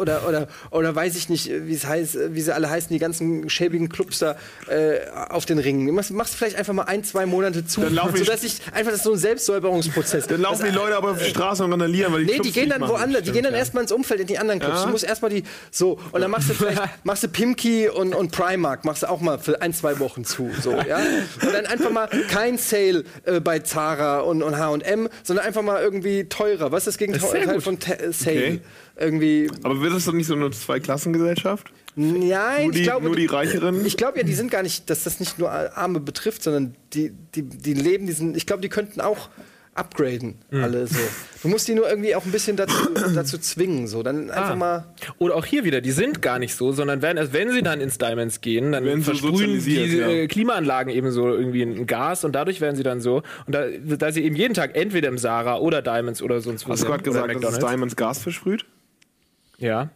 oder, oder, oder weiß ich nicht, wie es heißt, äh, wie sie alle heißen, die ganzen schäbigen Clubs da äh, auf den Ringen. Machst, machst vielleicht einfach mal ein, zwei Monate zu, Dann laufen die- sodass ich einfach das ist so ein Selbstsäuberungsprozess. Dann laufen die Leute aber auf die Straße und randalieren, weil die Nee, die Clubs gehen nicht dann woanders, die gehen dann erstmal ins Umfeld, in die anderen Clubs. Ja. Du musst erstmal die, so, und dann machst du vielleicht, machst du Pimki und, und Primark, machst du auch mal für ein, zwei Wochen zu, so, ja. Und dann einfach mal kein Sale äh, bei Zara und, und H&M, sondern einfach mal irgendwie teurer. Was ist das Gegenteil gut. von Te äh, Sale? Okay. Irgendwie, Aber wird das doch nicht so eine Zweiklassengesellschaft? nein, Nur die- ich glaube, nur die Reicheren? Ich glaube ja, die sind gar nicht, dass das nicht nur Arme betrifft, sondern die, die, die leben diesen, ich glaube, die könnten auch upgraden, Hm. alle so. Du musst die nur irgendwie auch ein bisschen dazu, dazu zwingen, so. Dann einfach Ah. mal. Oder auch hier wieder, die sind gar nicht so, sondern werden erst, wenn sie dann ins Diamonds gehen, dann Werden so versprühen die sozialisiert, ja. äh, Klimaanlagen eben so irgendwie ein Gas und dadurch werden sie dann so. Und da, da sie eben jeden Tag entweder im Sarah oder Diamonds oder sonst wo Hast du gerade gesagt, dass es. Diamonds Gas versprüht? Ja.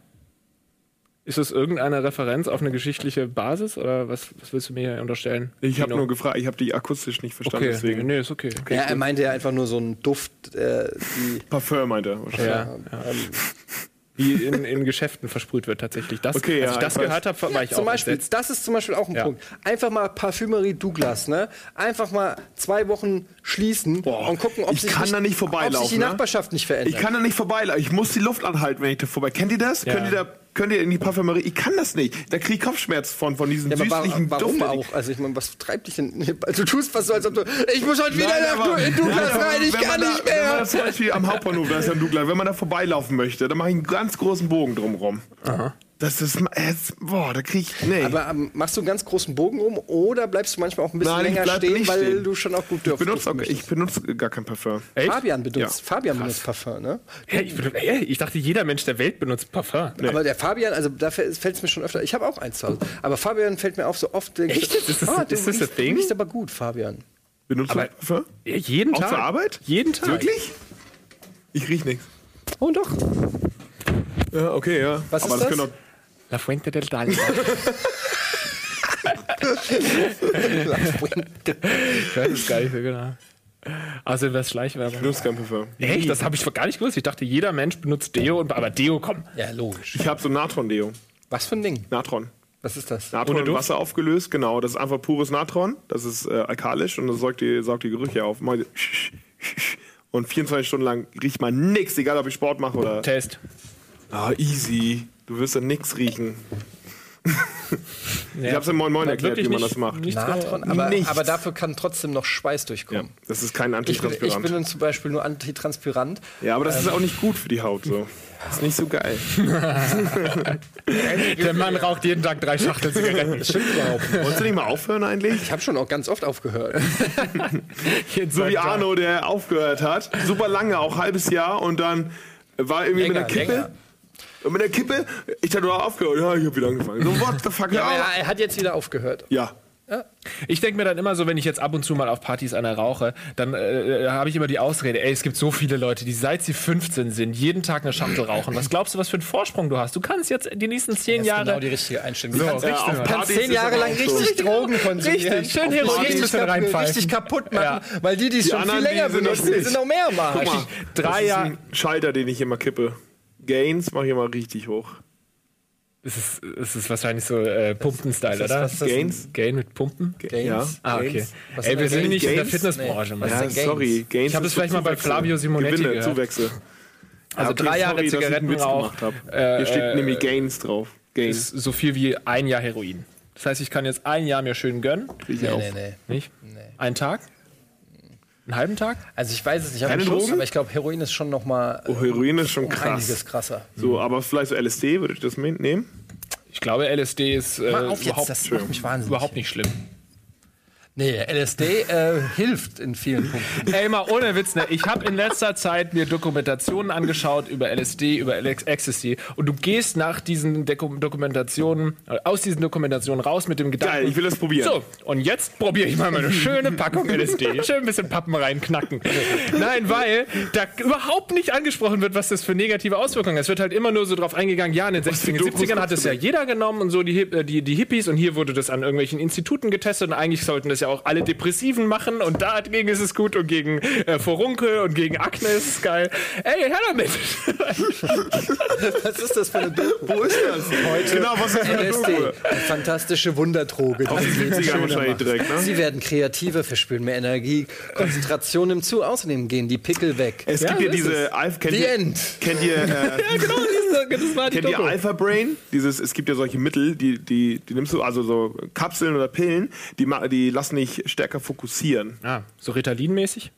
Ist das irgendeine Referenz auf eine geschichte Basis oder was, was willst du mir hier unterstellen? Ich habe nur gefragt, ich habe die akustisch nicht verstanden, Okay, deswegen. nee, ist okay. okay. Ja, er meinte ja einfach nur so einen Duft, äh, die. Parfum meinte er wahrscheinlich. Ja, ja. Wie in, in Geschäften versprüht wird tatsächlich. Das, Okay, als ja, ich das ich gehört habe, war ich Zum auch Beispiel, entsetzt. das ist zum Beispiel auch ein Ja. Punkt. Einfach mal Parfümerie Douglas, ne? Einfach mal zwei Wochen schließen Boah, und gucken, ob ich sich kann da nicht ob sich die ne? Nachbarschaft nicht verändert. Ich kann da nicht vorbeilaufen. Ich muss die Luft anhalten, wenn ich da vorbei. Kennt ihr das? Ja. Könnt ihr da könnt ihr in die Parfümerie? Ich kann das nicht. Da kriege ich Kopfschmerz von von diesen Ja, aber süßlichen wa warum Duft. auch? Also ich meine, was treibt dich denn? Also, du tust fast so, als ob du. Ich muss heute wieder Nein, nach aber- Du- in Douglas rein, ich kann nicht da, Wenn man mehr. da zum Beispiel am Hauptbahnhof, da ist ja ein Douglas, wenn man da vorbeilaufen möchte, dann mache ich einen ganz großen Bogen drumrum. Das ist, äh, boah, da krieg ich, nee. Aber ähm, machst du einen ganz großen Bogen rum oder bleibst du manchmal auch ein bisschen Nein, länger stehen, weil stehen. du schon auch gut ich dürfen benutze, auch, ich benutze gar kein Parfum. Echt? Fabian benutzt, Ja. Fabian benutzt Parfum, ne? Hä, ich, bin- hä, ich dachte, jeder Mensch der Welt benutzt Parfum. Aber der Fabian, also da fällt es mir schon öfter. Ich habe auch eins zu Hause. Aber Fabian fällt mir auf so oft. Echt? Ist das- ah, du ist das thing? Du riechst aber gut, Fabian. Benutzt Aber- du Parfum? Ja, jeden Auch Tag. zur Arbeit? Jeden Tag. Wirklich? Ich riech nichts. Oh doch. Ja, okay, ja. Was Aber ist das das? La Fuente del Dalma. ich weiß es gar nicht so genau. Also das Schleichwerbung. Parfum. Echt? Das habe ich gar nicht gewusst. Ich dachte, jeder Mensch benutzt Deo, und, aber Deo, komm. Ja, logisch. Ich habe so Natron-Deo. Was für ein Ding? Natron. Was ist das? Natron Ohne in? Wasser aufgelöst, genau. Das ist einfach pures Natron. Das ist äh, alkalisch und das saugt die, saugt die Gerüche auf. Und 24 Stunden lang riecht man nix, egal ob ich Sport mache oder. Test. Ah, easy. Du wirst dann nix riechen. Ich hab's im Moin Moin erklärt, wie man nicht- das macht. nicht Natron, aber, Nichts. aber dafür kann trotzdem noch Schweiß Ja, durchkommen. das ist kein Ich, bin, ich Antitranspirant. bin dann zum Beispiel nur antitranspirant. ja, aber das ist auch nicht gut für die Haut so. Das ist nicht so geil. Der Mann raucht jeden Tag drei Schachteln Zigaretten. Das stimmt überhaupt nicht. Wolltest du nicht mal aufhören eigentlich? Ich habe schon auch ganz oft aufgehört. So wie Arno, der aufgehört hat. Super lange, auch halbes Jahr und dann war irgendwie mit Länger, der Kippe. länger. Und mit der Kippe, ich dachte, du hast aufgehört. Ja, ich hab wieder angefangen. So, what the fuck? Ja, Ja, er, hat jetzt wieder aufgehört. ja. Ich denke mir dann immer so, wenn ich jetzt ab und zu mal auf Partys einer rauche, dann äh, habe ich immer die Ausrede, ey, es gibt so viele Leute, die seit sie 15 sind, jeden Tag eine Schachtel rauchen. Was glaubst du, was für einen Vorsprung du hast? Du kannst jetzt die nächsten zehn Das ist Jahre genau die richtige Einstellung. Du So, kannst, ja, richtig, auf kannst Partys zehn ist Jahre das lang so. richtig Drogen konsumieren. Richtig, schön Heroin richtig, ein bisschen kap reinpfeifen. richtig kaputt machen, Ja. weil die, die es schon viel länger sind benutzen, sind noch mehr am Arsch. Guck mal, drei das ist Jahre. ein Schalter, den ich immer kippe. Gains mache ich immer richtig hoch. Es ist, es ist wahrscheinlich so äh, Pumpen-Style, ist- oder? was ist das? Gains? Gain mit Pumpen? Gains? Ja. Ah, okay. Gains. Was Ey, wir sind nicht in der Gains? Fitnessbranche, Nee. Ja, ist sorry. Gains? Gains Ich habe ist es vielleicht mal bei. Flavio Simonetti Gewinne, gehört. Zuwächse. Also okay, drei Jahre sorry, dass ich einen Witz Zigarettenrauch äh, Hier steht äh, nämlich Gains drauf. ist Gains. so viel wie ein Jahr Heroin. Das heißt, ich kann jetzt ein Jahr mir schön gönnen. Nee, nee, nee. Nicht? Einen Tag? Einen halben Tag? Also ich weiß es nicht, ich habe Keine Drogen? aber ich glaube, Heroin ist schon noch mal Oh, Heroin ist schon um einiges krass. krasser. So, aber vielleicht so LSD, würde ich das nehmen? Ich glaube, LSD ist äh, Mal auf jetzt, überhaupt, das macht mich wahnsinnig. überhaupt nicht schlimm. Nee, LSD äh, hilft in vielen Punkten. Ey, mal ohne Witz, ne? Ich habe in letzter Zeit mir Dokumentationen angeschaut über LSD, über Ecstasy und du gehst nach diesen Deku Dokumentationen, äh, aus diesen Dokumentationen raus mit dem Gedanken. Geil, ich will das probieren. So, und jetzt probiere ich mal meine schöne Packung LSD. Schön ein bisschen Pappen reinknacken. Nein, weil da überhaupt nicht angesprochen wird, was das für negative Auswirkungen hat. Es wird halt immer nur so drauf eingegangen, ja, in den 60er, Dokus 70ern hat es ja jeder genommen und so die, äh, die, die Hippies und hier wurde das an irgendwelchen Instituten getestet und eigentlich sollten das ja auch alle Depressiven machen und dagegen ist es gut und gegen äh, Furunkel und gegen Akne ist es geil. Ey, her damit! Was ist das für eine Doku? Wo ist das? Heute Genau, was ist das für eine LSD. Doku? Eine fantastische Wunderdroge. Auf die die das Leben 70er schöner wahrscheinlich direkt, ne? Sie werden kreativer, verspüren mehr Energie, Konzentration nimmt zu. Außerdem gehen die Pickel weg. Es Ja, gibt ja diese Alpha, kennt The ihr, End. kennt ihr, äh, genau, das war die kennt ihr. Alpha Brain? Dieses, es gibt ja solche Mittel, die, die, die nimmst du, also so Kapseln oder Pillen, die, die lassen dich stärker fokussieren. Ah, so Ritalin-mäßig?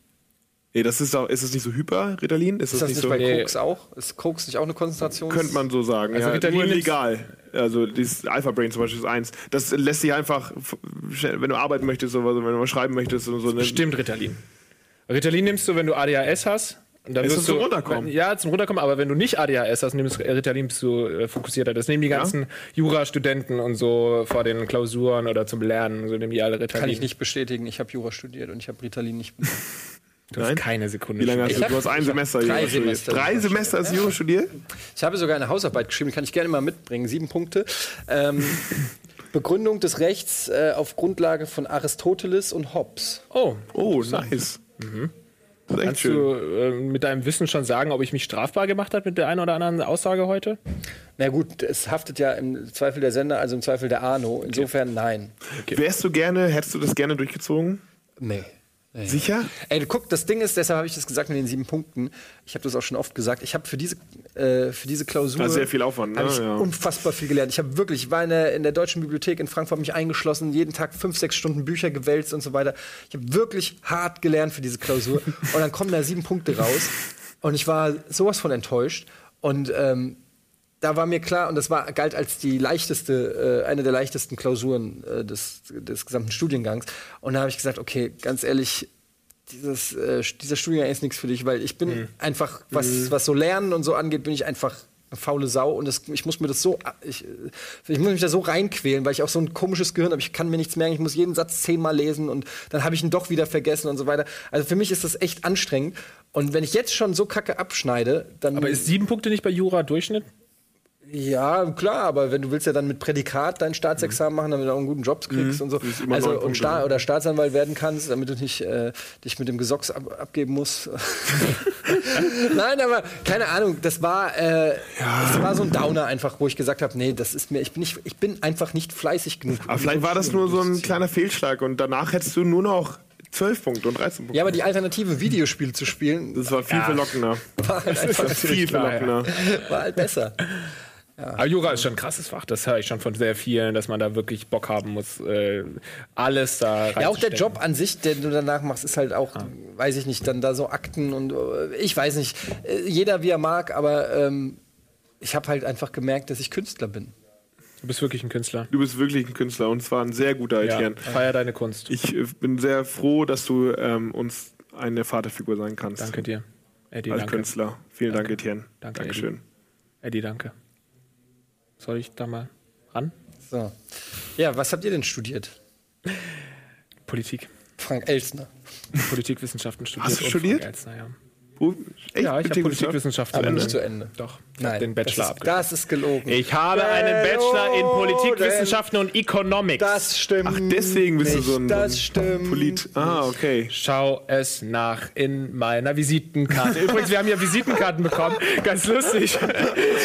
Nee, das ist doch, ist das nicht so Hyper, Ritalin? Ist, Ist das nicht nicht so? bei Nee. Koks auch? Ist Koks nicht auch eine Konzentration? Könnte man so sagen. Also ja, Ritalin nur legal. Also dieses Alpha Brain zum Beispiel ist eins. Das lässt sich einfach, wenn du arbeiten möchtest oder wenn du mal schreiben möchtest und so. ne- Stimmt, Ritalin. Ritalin nimmst du, wenn du ADHS hast. Und dann wirst du, Runterkommen? Ja, zum Runterkommen, aber wenn du nicht ADHS hast, nimmst Ritalin, bist du äh, fokussierter. Das nehmen die ganzen Jurastudenten und so vor den Klausuren oder zum Lernen, so nehmen die alle Ritalin. Kann ich nicht bestätigen. Ich habe Jura studiert und ich habe Ritalin nicht benutzt. Du hast Nein? keine Sekunde. Wie lange hast du? hab- Du hast ein Semester drei Jura studiert. Semester Drei Semester als Jura studiert? Ich habe sogar eine Hausarbeit geschrieben, die kann ich gerne mal mitbringen. Sieben Punkte. Ähm, Begründung des Rechts äh, auf Grundlage von Aristoteles und Hobbes. Oh, Oh, nice. Echt kannst schön. du äh, mit deinem Wissen schon sagen, ob ich mich strafbar gemacht habe mit der einen oder anderen Aussage heute? Na gut, es haftet ja im Zweifel der Sender, also im Zweifel der Arno. Insofern nein. Wärst du gerne, hättest du das gerne durchgezogen? Nee. Sicher? Ey, du guck, das Ding ist, deshalb habe ich das gesagt mit den sieben Punkten. Ich habe das auch schon oft gesagt. Ich habe für diese, äh, für diese Klausur War sehr viel Aufwand, ne? ich Ja. unfassbar viel gelernt. Ich habe wirklich, ich war in der, in der Deutschen Bibliothek in Frankfurt, mich eingeschlossen, jeden Tag fünf, sechs Stunden Bücher gewälzt und so weiter. Ich habe wirklich hart gelernt für diese Klausur. und dann kommen da sieben Punkte raus. Und ich war sowas von enttäuscht. Und ähm, da war mir klar, und das war, galt als die leichteste, äh, eine der leichtesten Klausuren äh, des, des gesamten Studiengangs. Und da habe ich gesagt, okay, ganz ehrlich, dieses, äh, dieser Studiengang ist nichts für dich, weil ich bin einfach, was, was so Lernen und so angeht, bin ich einfach eine faule Sau und das, ich muss mir das so, ich, ich muss mich da so reinquälen, weil ich auch so ein komisches Gehirn habe. Ich kann mir nichts merken, ich muss jeden Satz zehnmal lesen und dann habe ich ihn doch wieder vergessen und so weiter. Also für mich ist das echt anstrengend. Und wenn ich jetzt schon so kacke abschneide, dann. Aber ist sieben Punkte nicht bei Jura Durchschnitt? Ja, klar, aber wenn du willst ja dann mit Prädikat dein Staatsexamen machen, damit du auch einen guten Job kriegst und so. Also und Punkte, Sta ne? oder Staatsanwalt werden kannst, damit du nicht äh, dich mit dem Gesocks ab abgeben musst. Nein, aber keine Ahnung, das war äh, das war so ein Downer einfach, wo ich gesagt habe, nee, das ist mir ich bin nicht ich bin einfach nicht fleißig genug. Aber vielleicht war das nur so ein kleiner Fehlschlag und danach hättest du nur noch 12 Punkte und 13 Punkte. Ja, aber die Alternative Videospiele zu spielen das war viel verlockender. war halt einfach Viel klar, ja. verlockender. war halt besser. Aber Jura ist schon ein krasses Fach, das höre ich schon von sehr vielen, dass man da wirklich Bock haben muss, äh, alles da Ja, auch der. Job an sich, den du danach machst, ist halt auch, weiß ich nicht, dann da so Akten und äh, ich weiß nicht, äh, jeder wie er mag, aber ähm, ich habe halt einfach gemerkt, dass ich Künstler bin. Du bist wirklich ein Künstler. Du bist wirklich ein Künstler und zwar ein sehr guter Ja, Etienne. feier deine Kunst. Ich äh, bin sehr froh, dass du ähm, uns eine Vaterfigur sein kannst. Danke dir. Eddie, Als danke. Künstler. Vielen Dank, Etienne. Danke, Dankeschön. Eddie, danke. Soll ich da mal ran? So. Ja, was habt ihr denn studiert? Politik. Frank Elsner. Politikwissenschaften studiert. Hast du studiert? Frank Elstner, ja. Echt? ja, ich habe Politikwissenschaft? Zu nicht Ende. zu Ende. Doch, ich habe den Bachelor das ist, abgeschlossen. das ist gelogen. Ich habe einen Bachelor in Politikwissenschaften und Economics. Das stimmt. Ach, deswegen bist du nicht. so ein, Das stimmt. Polit. Ah, okay. Schau es nach in meiner Visitenkarte. Übrigens, wir haben ja Visitenkarten bekommen. Ganz lustig.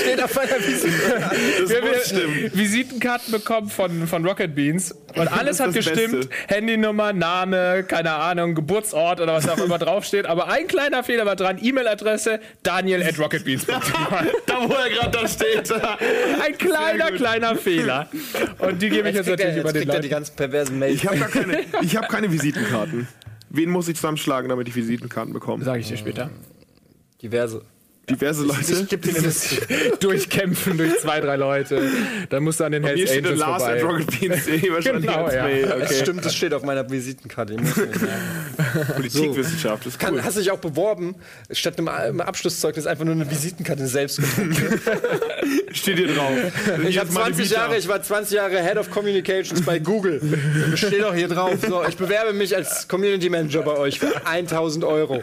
Steht auf meiner Visitenkarte. Wir haben muss stimmen. ja Visitenkarten bekommen von, von Rocket Beans. Und alles Das hat das gestimmt. Beste. Handynummer, Name, keine Ahnung, Geburtsort oder was auch immer draufsteht. Aber ein kleiner Fehler war dran. E-Mail-Adresse daniel at rocketbeans.de. Da, wo er gerade da steht. Ein kleiner, kleiner Fehler. Und die gebe ich Jetzt jetzt kriegt, er, natürlich über jetzt den die ganzen perversen Mails. Ich habe keine, ich hab keine Visitenkarten. Wen muss ich zusammenschlagen, damit ich Visitenkarten bekomme? Sage ich dir später. Diverse. Diverse Leute. Ich gebe dir eine. Durchkämpfen durch zwei, drei Leute. Dann musst du an den Hier Hells steht Angels Lars vorbei. at rocketbeans.de wahrscheinlich Genau, ja. Mail. Das Okay. stimmt, das steht auf meiner Visitenkarte. Ich muss nicht sagen. Politikwissenschaft, ist Kann, cool. Hast du dich auch beworben, statt einem, Abschlusszeugnis einfach nur eine Visitenkarte selbst? Steht hier drauf. Ich habe 20 Jahre, ich war 20 Jahre Head of Communications bei Google. Das steht auch hier drauf. So, ich bewerbe mich als Community Manager bei euch für 1000 Euro.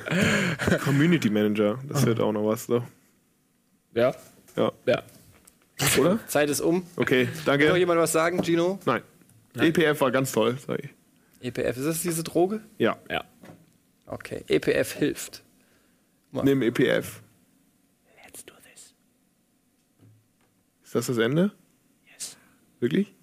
Community Manager, das wird auch noch was. So. Ja, Ja. ja. Oder? Zeit ist um. Okay, Will noch danke. jemand was sagen, Gino? Nein. EPF war ganz toll, sag ich. EPF, ist das diese Droge? Ja, ja. Okay, EPF hilft. nimm EPF. Let's do this. Ist das das Ende? Yes. Wirklich?